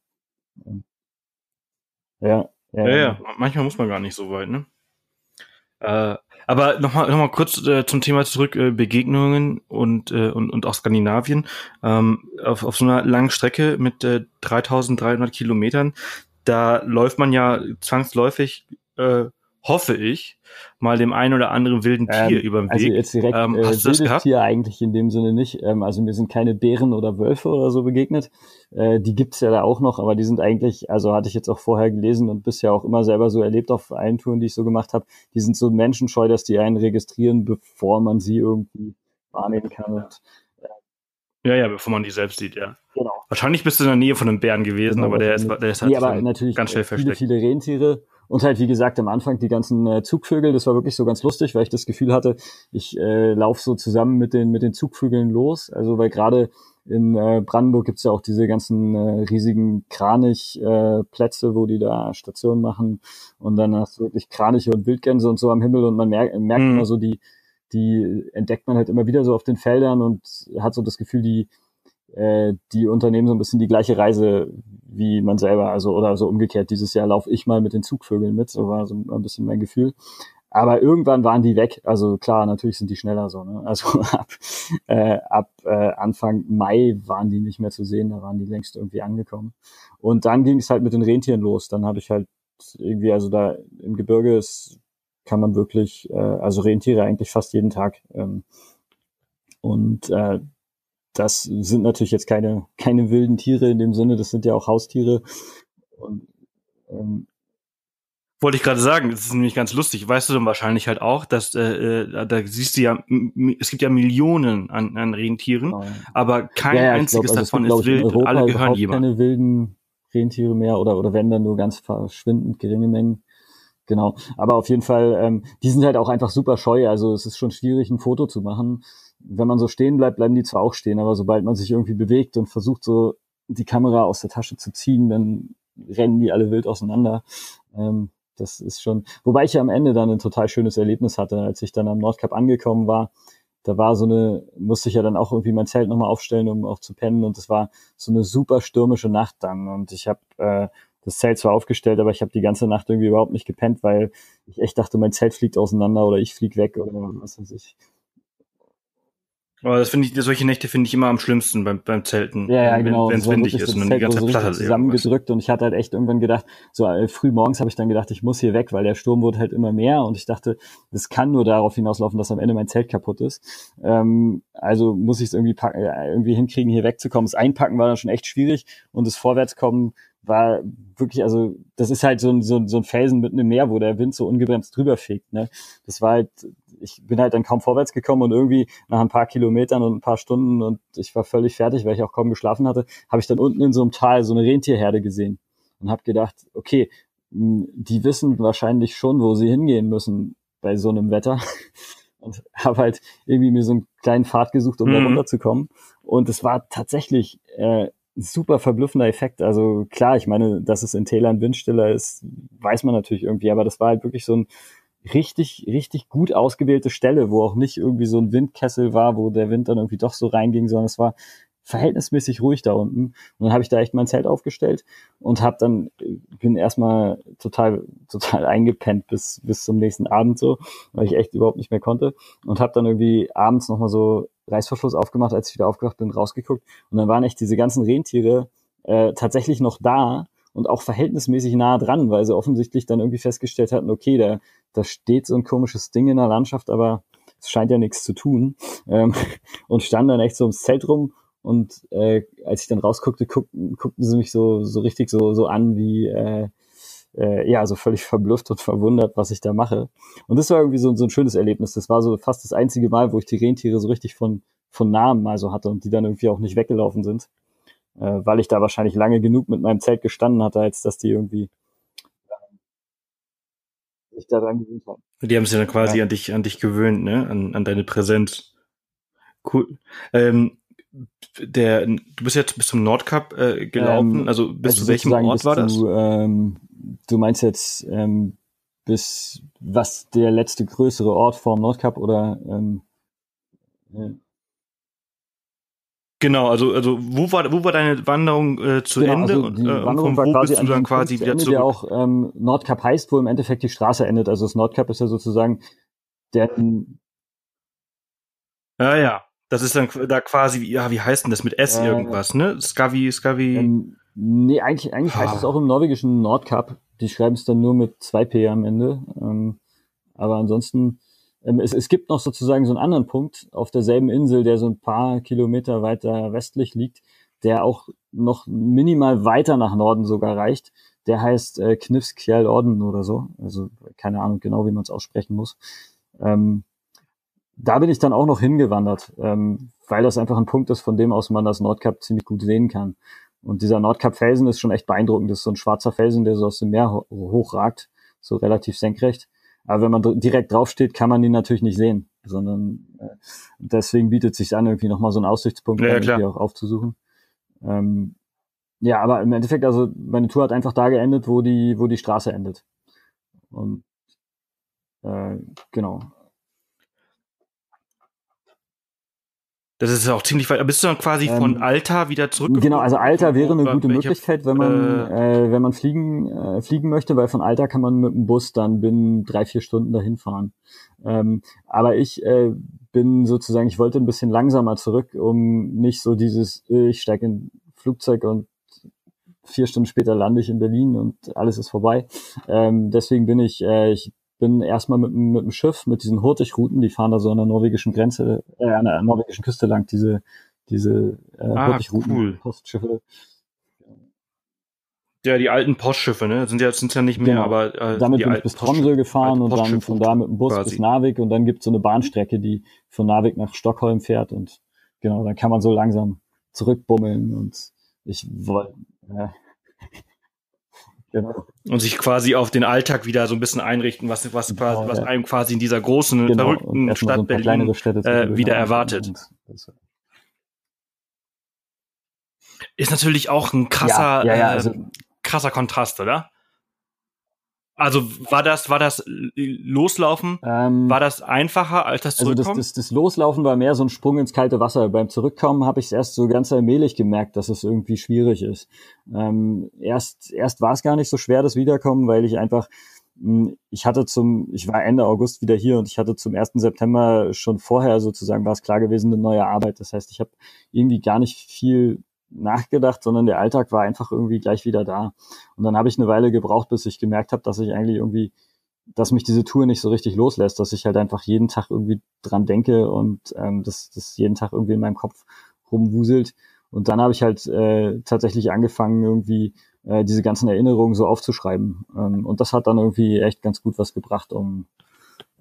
Ja, ja, ja, ja. manchmal muss man gar nicht so weit, ne? Äh, aber nochmal noch mal kurz äh, zum Thema zurück, äh, Begegnungen und, äh, und, und auch Skandinavien. Ähm, auf, auf so einer langen Strecke mit äh, 3300 Kilometern, da läuft man ja zwangsläufig äh, hoffe ich, mal dem einen oder anderen wilden Tier ähm, über den also Weg. Also jetzt direkt ähm, äh, wildes Tier eigentlich in dem Sinne nicht. Ähm, also mir sind keine Bären oder Wölfe oder so begegnet. Äh, die gibt's ja da auch noch, aber die sind eigentlich, also hatte ich jetzt auch vorher gelesen und bisher auch immer selber so erlebt auf allen Touren, die ich so gemacht habe, die sind so menschenscheu, dass die einen registrieren, bevor man sie irgendwie wahrnehmen kann. Und, äh, ja, ja, bevor man die selbst sieht, ja. Genau. Wahrscheinlich bist du in der Nähe von einem Bären gewesen, genau, aber der ist, der ist halt nee, aber natürlich ganz schnell versteckt. Viele, viele Rentiere und halt, wie gesagt, am Anfang die ganzen äh, Zugvögel, das war wirklich so ganz lustig, weil ich das Gefühl hatte, ich äh, laufe so zusammen mit den, mit den Zugvögeln los. Also weil gerade in äh, Brandenburg gibt's ja auch diese ganzen äh, riesigen Kranich-Plätze, äh, wo die da Stationen machen. Und dann hast du wirklich Kraniche und Wildgänse und so am Himmel und man merkt, merkt mhm. immer so, die, die entdeckt man halt immer wieder so auf den Feldern und hat so das Gefühl, die, äh, die unternehmen so ein bisschen die gleiche Reise wie man selber, also oder so umgekehrt. Dieses Jahr laufe ich mal mit den Zugvögeln mit, so war so ein bisschen mein Gefühl. Aber irgendwann waren die weg. Also klar, natürlich sind die schneller so. Ne? Also ab, äh, ab äh, Anfang Mai waren die nicht mehr zu sehen, da waren die längst irgendwie angekommen. Und dann ging es halt mit den Rentieren los. Dann habe ich halt irgendwie, also da im Gebirge ist, kann man wirklich, äh, also Rentiere eigentlich fast jeden Tag. Ähm, und äh, das sind natürlich jetzt keine, keine wilden Tiere in dem Sinne, das sind ja auch Haustiere. Und ähm, wollte ich gerade sagen, das ist nämlich ganz lustig. Weißt du dann wahrscheinlich halt auch, dass äh, äh da siehst du ja, es gibt ja Millionen an, an Rentieren, genau. aber kein ja, ja, einziges glaub, also davon gibt, ist wild. Europa alle gehören jemandem. keine wilden Rentiere mehr oder oder wenn dann nur ganz verschwindend geringe Mengen. Genau. Aber auf jeden Fall, ähm, die sind halt auch einfach super scheu. Also es ist schon schwierig, ein Foto zu machen. Wenn man so stehen bleibt, bleiben die zwar auch stehen, aber sobald man sich irgendwie bewegt und versucht, so die Kamera aus der Tasche zu ziehen, dann rennen die alle wild auseinander. Ähm, das ist schon, wobei ich ja am Ende dann ein total schönes Erlebnis hatte, als ich dann am Nordkap angekommen war. Da war so eine, musste ich ja dann auch irgendwie mein Zelt nochmal aufstellen, um auch zu pennen. Und es war so eine super stürmische Nacht dann. Und ich habe äh, das Zelt zwar aufgestellt, aber ich habe die ganze Nacht irgendwie überhaupt nicht gepennt, weil ich echt dachte, mein Zelt fliegt auseinander oder ich flieg weg oder was weiß ich. Aber das finde ich, solche Nächte finde ich immer am schlimmsten beim, beim Zelten. Ja, ja genau. Wenn es windig ist und die ganze so Platte zusammengedrückt und ich hatte halt echt irgendwann gedacht, so äh, früh morgens habe ich dann gedacht, ich muss hier weg, weil der Sturm wurde halt immer mehr und ich dachte, das kann nur darauf hinauslaufen, dass am Ende mein Zelt kaputt ist. Ähm, also muss ich es irgendwie packen, äh, irgendwie hinkriegen, hier wegzukommen. Das Einpacken war dann schon echt schwierig und das Vorwärtskommen war wirklich, also das ist halt so ein, so, so ein Felsen mitten im Meer, wo der Wind so ungebremst drüber fegt. Ne? Das war halt, ich bin halt dann kaum vorwärts gekommen und irgendwie nach ein paar Kilometern und ein paar Stunden und ich war völlig fertig, weil ich auch kaum geschlafen hatte, habe ich dann unten in so einem Tal so eine Rentierherde gesehen und habe gedacht, okay, die wissen wahrscheinlich schon, wo sie hingehen müssen bei so einem Wetter. Und habe halt irgendwie mir so einen kleinen Pfad gesucht, um mhm. da runterzukommen. Und es war tatsächlich äh, super verblüffender Effekt. Also klar, ich meine, dass es in Tälern windstiller ist, weiß man natürlich irgendwie, aber das war halt wirklich so ein richtig, richtig gut ausgewählte Stelle, wo auch nicht irgendwie so ein Windkessel war, wo der Wind dann irgendwie doch so reinging, sondern es war verhältnismäßig ruhig da unten. Und dann habe ich da echt mein Zelt aufgestellt und habe dann bin erstmal total total eingepennt bis bis zum nächsten Abend so, weil ich echt überhaupt nicht mehr konnte und habe dann irgendwie abends noch mal so Reißverschluss aufgemacht, als ich wieder aufgewacht bin, rausgeguckt und dann waren echt diese ganzen Rentiere äh, tatsächlich noch da und auch verhältnismäßig nah dran, weil sie offensichtlich dann irgendwie festgestellt hatten, okay, da, da steht so ein komisches Ding in der Landschaft, aber es scheint ja nichts zu tun. Ähm, und standen dann echt so ums Zelt rum und äh, als ich dann rausguckte, guckten, guckten sie mich so, so richtig so, so an wie, äh, äh, ja, so völlig verblüfft und verwundert, was ich da mache. Und das war irgendwie so, so ein schönes Erlebnis. Das war so fast das einzige Mal, wo ich die Rentiere so richtig von, von Namen mal so hatte und die dann irgendwie auch nicht weggelaufen sind. Äh, weil ich da wahrscheinlich lange genug mit meinem Zelt gestanden hatte, als dass die irgendwie äh, sich daran gewöhnt haben. Die haben sich dann quasi ja. an dich, an dich gewöhnt, ne? An, an deine Präsenz. Cool. Ähm, der, du bist jetzt bis zum Nordkap äh, gelaufen, ähm, also bis also zu welchem Ort war das? Du, ähm, du meinst jetzt ähm, bis was der letzte größere Ort vor dem Nordkap oder ähm, äh, Genau, also also wo war wo war deine Wanderung äh, zu genau, Ende also die äh, Wanderung war quasi bist du dann quasi wieder zurück? Der auch ähm, Nordkap heißt, wo im Endeffekt die Straße endet. Also das Nordkap ist ja sozusagen der Ja, ja. Das ist dann da quasi, ja, wie heißt denn das mit S äh, irgendwas, ne? Skavi, Skavi. Ähm, nee, eigentlich, eigentlich ah. heißt es auch im norwegischen Nordkap. Die schreiben es dann nur mit 2P am Ende. Ähm, aber ansonsten, ähm, es, es gibt noch sozusagen so einen anderen Punkt auf derselben Insel, der so ein paar Kilometer weiter westlich liegt, der auch noch minimal weiter nach Norden sogar reicht. Der heißt äh, Knifskjell Orden oder so. Also keine Ahnung genau, wie man es aussprechen muss. Ähm, da bin ich dann auch noch hingewandert, ähm, weil das einfach ein Punkt ist, von dem aus man das Nordkap ziemlich gut sehen kann. Und dieser Nordkap-Felsen ist schon echt beeindruckend. Das ist so ein schwarzer Felsen, der so aus dem Meer ho hochragt, so relativ senkrecht. Aber wenn man direkt draufsteht, kann man ihn natürlich nicht sehen, sondern äh, deswegen bietet sich an, irgendwie nochmal so einen Aussichtspunkt ja, irgendwie auch aufzusuchen. Ähm, ja, aber im Endeffekt, also meine Tour hat einfach da geendet, wo die, wo die Straße endet. Und äh, genau. Das ist auch ziemlich weit. Bist du dann quasi ähm, von Alta wieder zurück? Genau, also Alta wäre eine gute Möglichkeit, wenn man äh, äh, wenn man fliegen äh, fliegen möchte, weil von Alta kann man mit dem Bus dann binnen drei vier Stunden dahin fahren. Ähm, aber ich äh, bin sozusagen, ich wollte ein bisschen langsamer zurück, um nicht so dieses, äh, ich steige in Flugzeug und vier Stunden später lande ich in Berlin und alles ist vorbei. Ähm, deswegen bin ich, äh, ich bin erstmal mit, mit dem Schiff, mit diesen Hurtigruten, die fahren da so an der norwegischen Grenze, äh, an der norwegischen Küste lang, diese, diese äh, ah, Hurtigruten, cool. Postschiffe. Ja, die alten Postschiffe, ne? Sind ja, sind ja nicht mehr, genau. aber äh, damit bin ich bis Tromsø gefahren und dann von da mit dem Bus quasi. bis Narvik und dann gibt's so eine Bahnstrecke, die von Narvik nach Stockholm fährt und genau, dann kann man so langsam zurückbummeln und ich wollte, äh, Genau. Und sich quasi auf den Alltag wieder so ein bisschen einrichten, was, was, genau, was ja. einem quasi in dieser großen, genau. verrückten Stadt so Berlin äh, wieder erwartet. Ist natürlich auch ein krasser, ja, ja, also, äh, krasser Kontrast, oder? Also war das, war das Loslaufen, ähm, war das einfacher als das Zurückkommen? Also das, das, das Loslaufen war mehr so ein Sprung ins kalte Wasser. Beim Zurückkommen habe ich es erst so ganz allmählich gemerkt, dass es irgendwie schwierig ist. Ähm, erst erst war es gar nicht so schwer, das Wiederkommen, weil ich einfach, hm, ich hatte zum, ich war Ende August wieder hier und ich hatte zum 1. September schon vorher sozusagen, war es klar gewesen, eine neue Arbeit. Das heißt, ich habe irgendwie gar nicht viel nachgedacht, sondern der Alltag war einfach irgendwie gleich wieder da. Und dann habe ich eine Weile gebraucht, bis ich gemerkt habe, dass ich eigentlich irgendwie, dass mich diese Tour nicht so richtig loslässt, dass ich halt einfach jeden Tag irgendwie dran denke und ähm, dass das jeden Tag irgendwie in meinem Kopf rumwuselt. Und dann habe ich halt äh, tatsächlich angefangen, irgendwie äh, diese ganzen Erinnerungen so aufzuschreiben. Ähm, und das hat dann irgendwie echt ganz gut was gebracht, um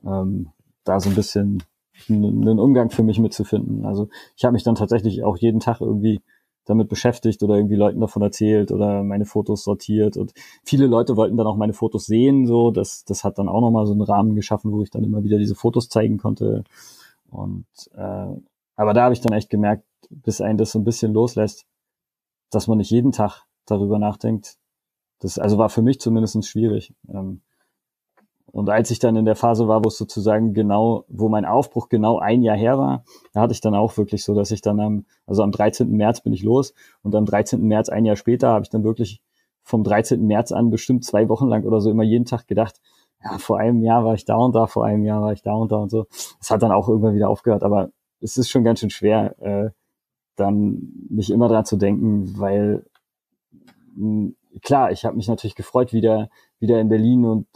ähm, da so ein bisschen einen Umgang für mich mitzufinden. Also ich habe mich dann tatsächlich auch jeden Tag irgendwie damit beschäftigt oder irgendwie Leuten davon erzählt oder meine Fotos sortiert und viele Leute wollten dann auch meine Fotos sehen, so das das hat dann auch nochmal so einen Rahmen geschaffen, wo ich dann immer wieder diese Fotos zeigen konnte und äh, aber da habe ich dann echt gemerkt, bis einen das so ein bisschen loslässt, dass man nicht jeden Tag darüber nachdenkt. Das also war für mich zumindest schwierig. Ähm, und als ich dann in der Phase war, wo es sozusagen genau, wo mein Aufbruch genau ein Jahr her war, da hatte ich dann auch wirklich so, dass ich dann am, also am 13. März bin ich los und am 13. März, ein Jahr später, habe ich dann wirklich vom 13. März an bestimmt zwei Wochen lang oder so immer jeden Tag gedacht, ja, vor einem Jahr war ich da und da, vor einem Jahr war ich da und da und so. Es hat dann auch irgendwann wieder aufgehört, aber es ist schon ganz schön schwer, äh, dann nicht immer dran zu denken, weil mh, klar, ich habe mich natürlich gefreut, wieder wieder in Berlin und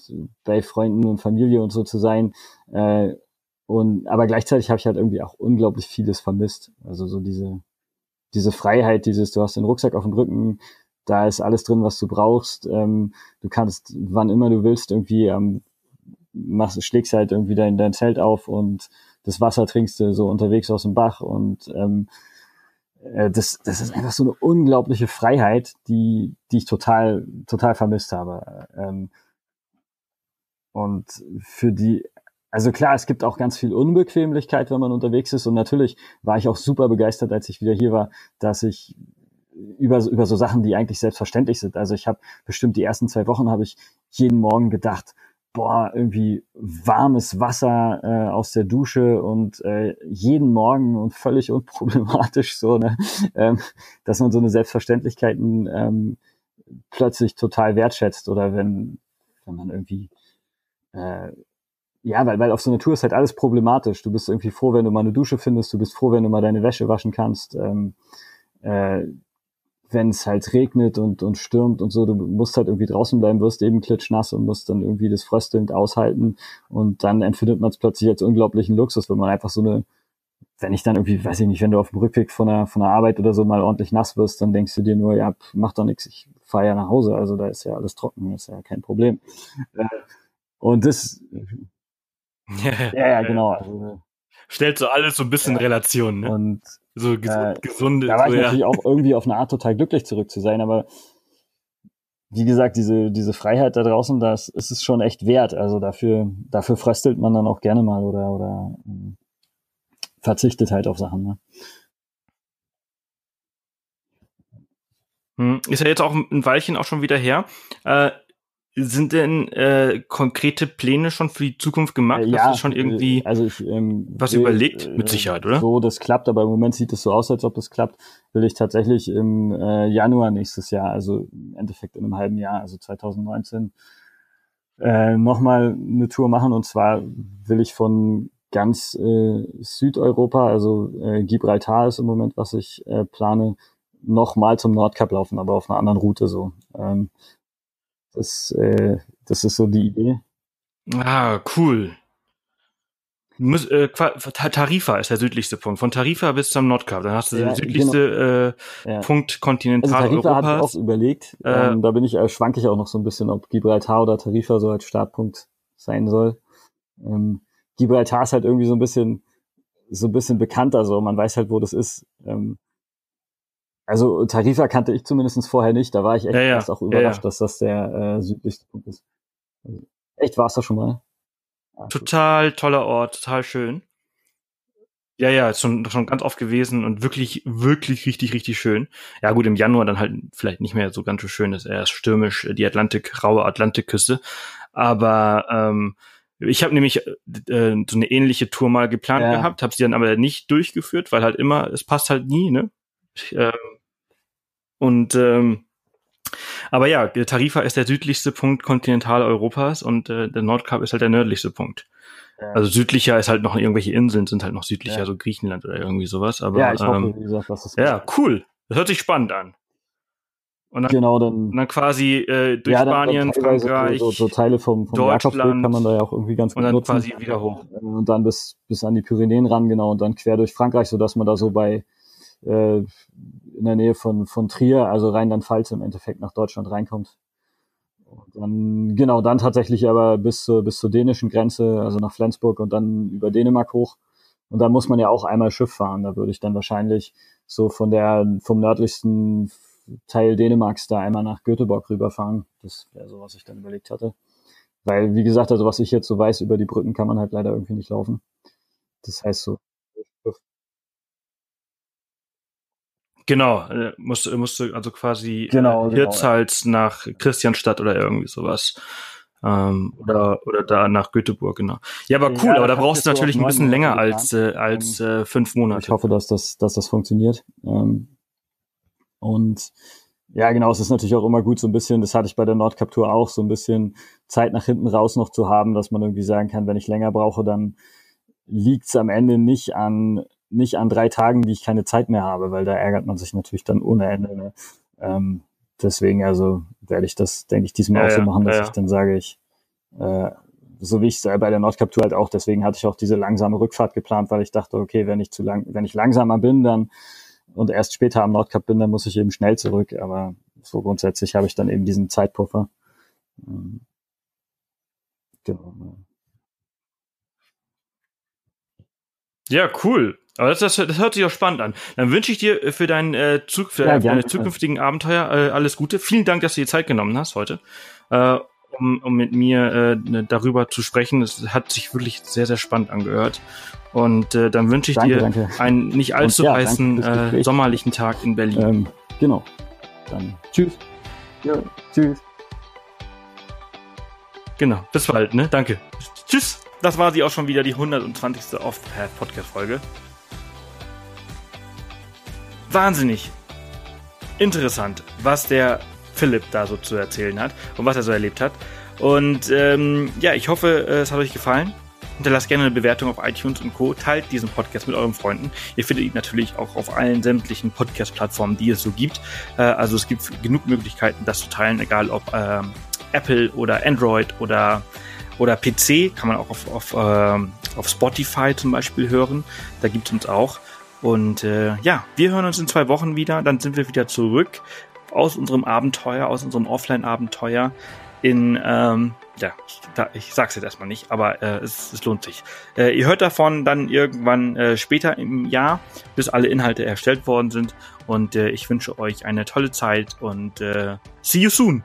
bei Freunden und Familie und so zu sein. Äh, und aber gleichzeitig habe ich halt irgendwie auch unglaublich vieles vermisst. Also so diese diese Freiheit, dieses, du hast den Rucksack auf dem Rücken, da ist alles drin, was du brauchst. Ähm, du kannst, wann immer du willst, irgendwie ähm, machst, schlägst halt irgendwie dein, dein Zelt auf und das Wasser trinkst du so unterwegs aus dem Bach und ähm, äh, das, das ist einfach so eine unglaubliche Freiheit, die, die ich total, total vermisst habe. Ähm, und für die, also klar, es gibt auch ganz viel Unbequemlichkeit, wenn man unterwegs ist. Und natürlich war ich auch super begeistert, als ich wieder hier war, dass ich über, über so Sachen, die eigentlich selbstverständlich sind. Also ich habe bestimmt die ersten zwei Wochen habe ich jeden Morgen gedacht, boah, irgendwie warmes Wasser äh, aus der Dusche und äh, jeden Morgen und völlig unproblematisch so, ne? ähm, dass man so eine Selbstverständlichkeiten ähm, plötzlich total wertschätzt oder wenn, wenn man irgendwie äh, ja, weil, weil auf so einer Tour ist halt alles problematisch. Du bist irgendwie froh, wenn du mal eine Dusche findest, du bist froh, wenn du mal deine Wäsche waschen kannst. Ähm, äh, wenn es halt regnet und, und stürmt und so, du musst halt irgendwie draußen bleiben, wirst eben klitschnass und musst dann irgendwie das fröstelnd aushalten und dann empfindet man es plötzlich als unglaublichen Luxus, wenn man einfach so eine, wenn ich dann irgendwie, weiß ich nicht, wenn du auf dem Rückweg von der, von der Arbeit oder so mal ordentlich nass wirst, dann denkst du dir nur, ja, mach doch nichts, ich fahre ja nach Hause, also da ist ja alles trocken, ist ja kein Problem. Äh, und das, ja, ja, genau. Also, Stellt so alles so ein bisschen ja. Relation, ne? Und So ges äh, gesunde. Da war so, ich natürlich auch irgendwie auf eine Art total glücklich zurück zu sein, aber wie gesagt, diese, diese Freiheit da draußen, das ist es schon echt wert. Also dafür, dafür fröstelt man dann auch gerne mal oder, oder ähm, verzichtet halt auf Sachen. Ne? Hm, ist ja jetzt auch ein Weilchen auch schon wieder her. Äh, sind denn äh, konkrete Pläne schon für die Zukunft gemacht? Äh, ja, Hast du schon irgendwie also ich, ähm, was will, überlegt? Mit Sicherheit, oder? So, das klappt, aber im Moment sieht es so aus, als ob das klappt. Will ich tatsächlich im äh, Januar nächstes Jahr, also im Endeffekt in einem halben Jahr, also 2019, äh, nochmal eine Tour machen. Und zwar will ich von ganz äh, Südeuropa, also äh, Gibraltar ist im Moment, was ich äh, plane, nochmal zum Nordkap laufen, aber auf einer anderen Route so. Ähm, das, äh, das ist so die Idee. Ah, cool. Muss, äh, Tarifa ist der südlichste Punkt. Von Tarifa bis zum Nordkap. Dann hast du ja, den südlichste genau. äh, ja. Punkt Kontinentaleuropas. Also Tarifa habe ich auch überlegt. Äh, ähm, da bin ich, äh, schwanke ich auch noch so ein bisschen, ob Gibraltar oder Tarifa so als Startpunkt sein soll. Ähm, Gibraltar ist halt irgendwie so ein bisschen, so ein bisschen bekannter, so man weiß halt, wo das ist. Ähm, also Tarifa kannte ich zumindest vorher nicht. Da war ich echt ja, ja. auch überrascht, ja, dass das der äh, südlichste Punkt ist. Also, echt war's da schon mal? total toller Ort, total schön. Ja, ja, ist schon, schon ganz oft gewesen und wirklich, wirklich richtig, richtig schön. Ja, gut, im Januar dann halt vielleicht nicht mehr so ganz so schön, ist eher stürmisch, die Atlantik, raue Atlantikküste. Aber ähm, ich habe nämlich äh, so eine ähnliche Tour mal geplant ja. gehabt, habe sie dann aber nicht durchgeführt, weil halt immer, es passt halt nie, ne? Ähm, und ähm, aber ja, Tarifa ist der südlichste Punkt Kontinentaleuropas und äh, der Nordkap ist halt der nördlichste Punkt. Ja. Also südlicher ist halt noch irgendwelche Inseln sind halt noch südlicher, ja. so Griechenland oder irgendwie sowas. Aber ja, ich hoffe, ähm, wie gesagt, dass das ja cool. Das hört sich spannend an. Und dann, genau, dann, dann quasi äh, durch ja, dann, Spanien, dann Frankreich, so, so, Teile vom, vom Jakobsweg kann man da ja auch irgendwie ganz gut und dann nutzen. quasi wieder hoch. Und dann bis, bis an die Pyrenäen ran, genau, und dann quer durch Frankreich, so dass man da so bei äh, in der Nähe von, von Trier, also Rheinland-Pfalz im Endeffekt nach Deutschland reinkommt. Und dann, genau, dann tatsächlich aber bis zur, bis zur dänischen Grenze, also nach Flensburg und dann über Dänemark hoch. Und dann muss man ja auch einmal Schiff fahren. Da würde ich dann wahrscheinlich so von der, vom nördlichsten Teil Dänemarks da einmal nach Göteborg rüberfahren. Das wäre so, was ich dann überlegt hatte. Weil, wie gesagt, also was ich jetzt so weiß, über die Brücken kann man halt leider irgendwie nicht laufen. Das heißt so, Genau, äh, musste, musste also quasi genau, äh, Hirtshals genau. nach Christianstadt oder irgendwie sowas. Ähm, oder, oder da nach Göteborg, genau. Ja, aber cool, ja, aber da brauchst du natürlich ein bisschen länger als, äh, als äh, fünf Monate. Ich hoffe, dass das, dass das funktioniert. Ähm, und ja, genau, es ist natürlich auch immer gut, so ein bisschen, das hatte ich bei der Nordkaptur auch, so ein bisschen Zeit nach hinten raus noch zu haben, dass man irgendwie sagen kann, wenn ich länger brauche, dann liegt's am Ende nicht an nicht an drei Tagen, die ich keine Zeit mehr habe, weil da ärgert man sich natürlich dann ohne Ende. Ne? Ähm, deswegen also werde ich das, denke ich, diesmal ja, auch so machen, dass ja, ich dann sage, ich, äh, so wie ich es bei der Nordkaptur halt auch, deswegen hatte ich auch diese langsame Rückfahrt geplant, weil ich dachte, okay, wenn ich zu lang, wenn ich langsamer bin, dann und erst später am Nordkap bin, dann muss ich eben schnell zurück. Aber so grundsätzlich habe ich dann eben diesen Zeitpuffer. Ähm, genau. Ja, cool. Aber das, das, das hört sich auch spannend an. Dann wünsche ich dir für, dein, äh, Zug, für ja, deine zukünftigen Abenteuer äh, alles Gute. Vielen Dank, dass du dir Zeit genommen hast heute, äh, um, um mit mir äh, ne, darüber zu sprechen. Es hat sich wirklich sehr, sehr spannend angehört. Und äh, dann wünsche ich danke, dir danke. einen nicht allzu ja, heißen äh, sommerlichen Tag in Berlin. Ähm, genau. Dann tschüss. Ja, tschüss. Genau, bis bald, ne? Danke. Tschüss. Das war sie auch schon wieder, die 120. Off-Path-Podcast-Folge wahnsinnig interessant, was der Philipp da so zu erzählen hat und was er so erlebt hat. Und ähm, ja, ich hoffe, es hat euch gefallen. Hinterlasst gerne eine Bewertung auf iTunes und Co. Teilt diesen Podcast mit euren Freunden. Ihr findet ihn natürlich auch auf allen sämtlichen Podcast-Plattformen, die es so gibt. Äh, also es gibt genug Möglichkeiten, das zu teilen, egal ob äh, Apple oder Android oder, oder PC. Kann man auch auf, auf, äh, auf Spotify zum Beispiel hören. Da gibt es uns auch. Und äh, ja, wir hören uns in zwei Wochen wieder. Dann sind wir wieder zurück aus unserem Abenteuer, aus unserem Offline-Abenteuer in, ähm, ja, ich, da, ich sag's jetzt erstmal nicht, aber äh, es, es lohnt sich. Äh, ihr hört davon dann irgendwann äh, später im Jahr, bis alle Inhalte erstellt worden sind. Und äh, ich wünsche euch eine tolle Zeit und äh, see you soon.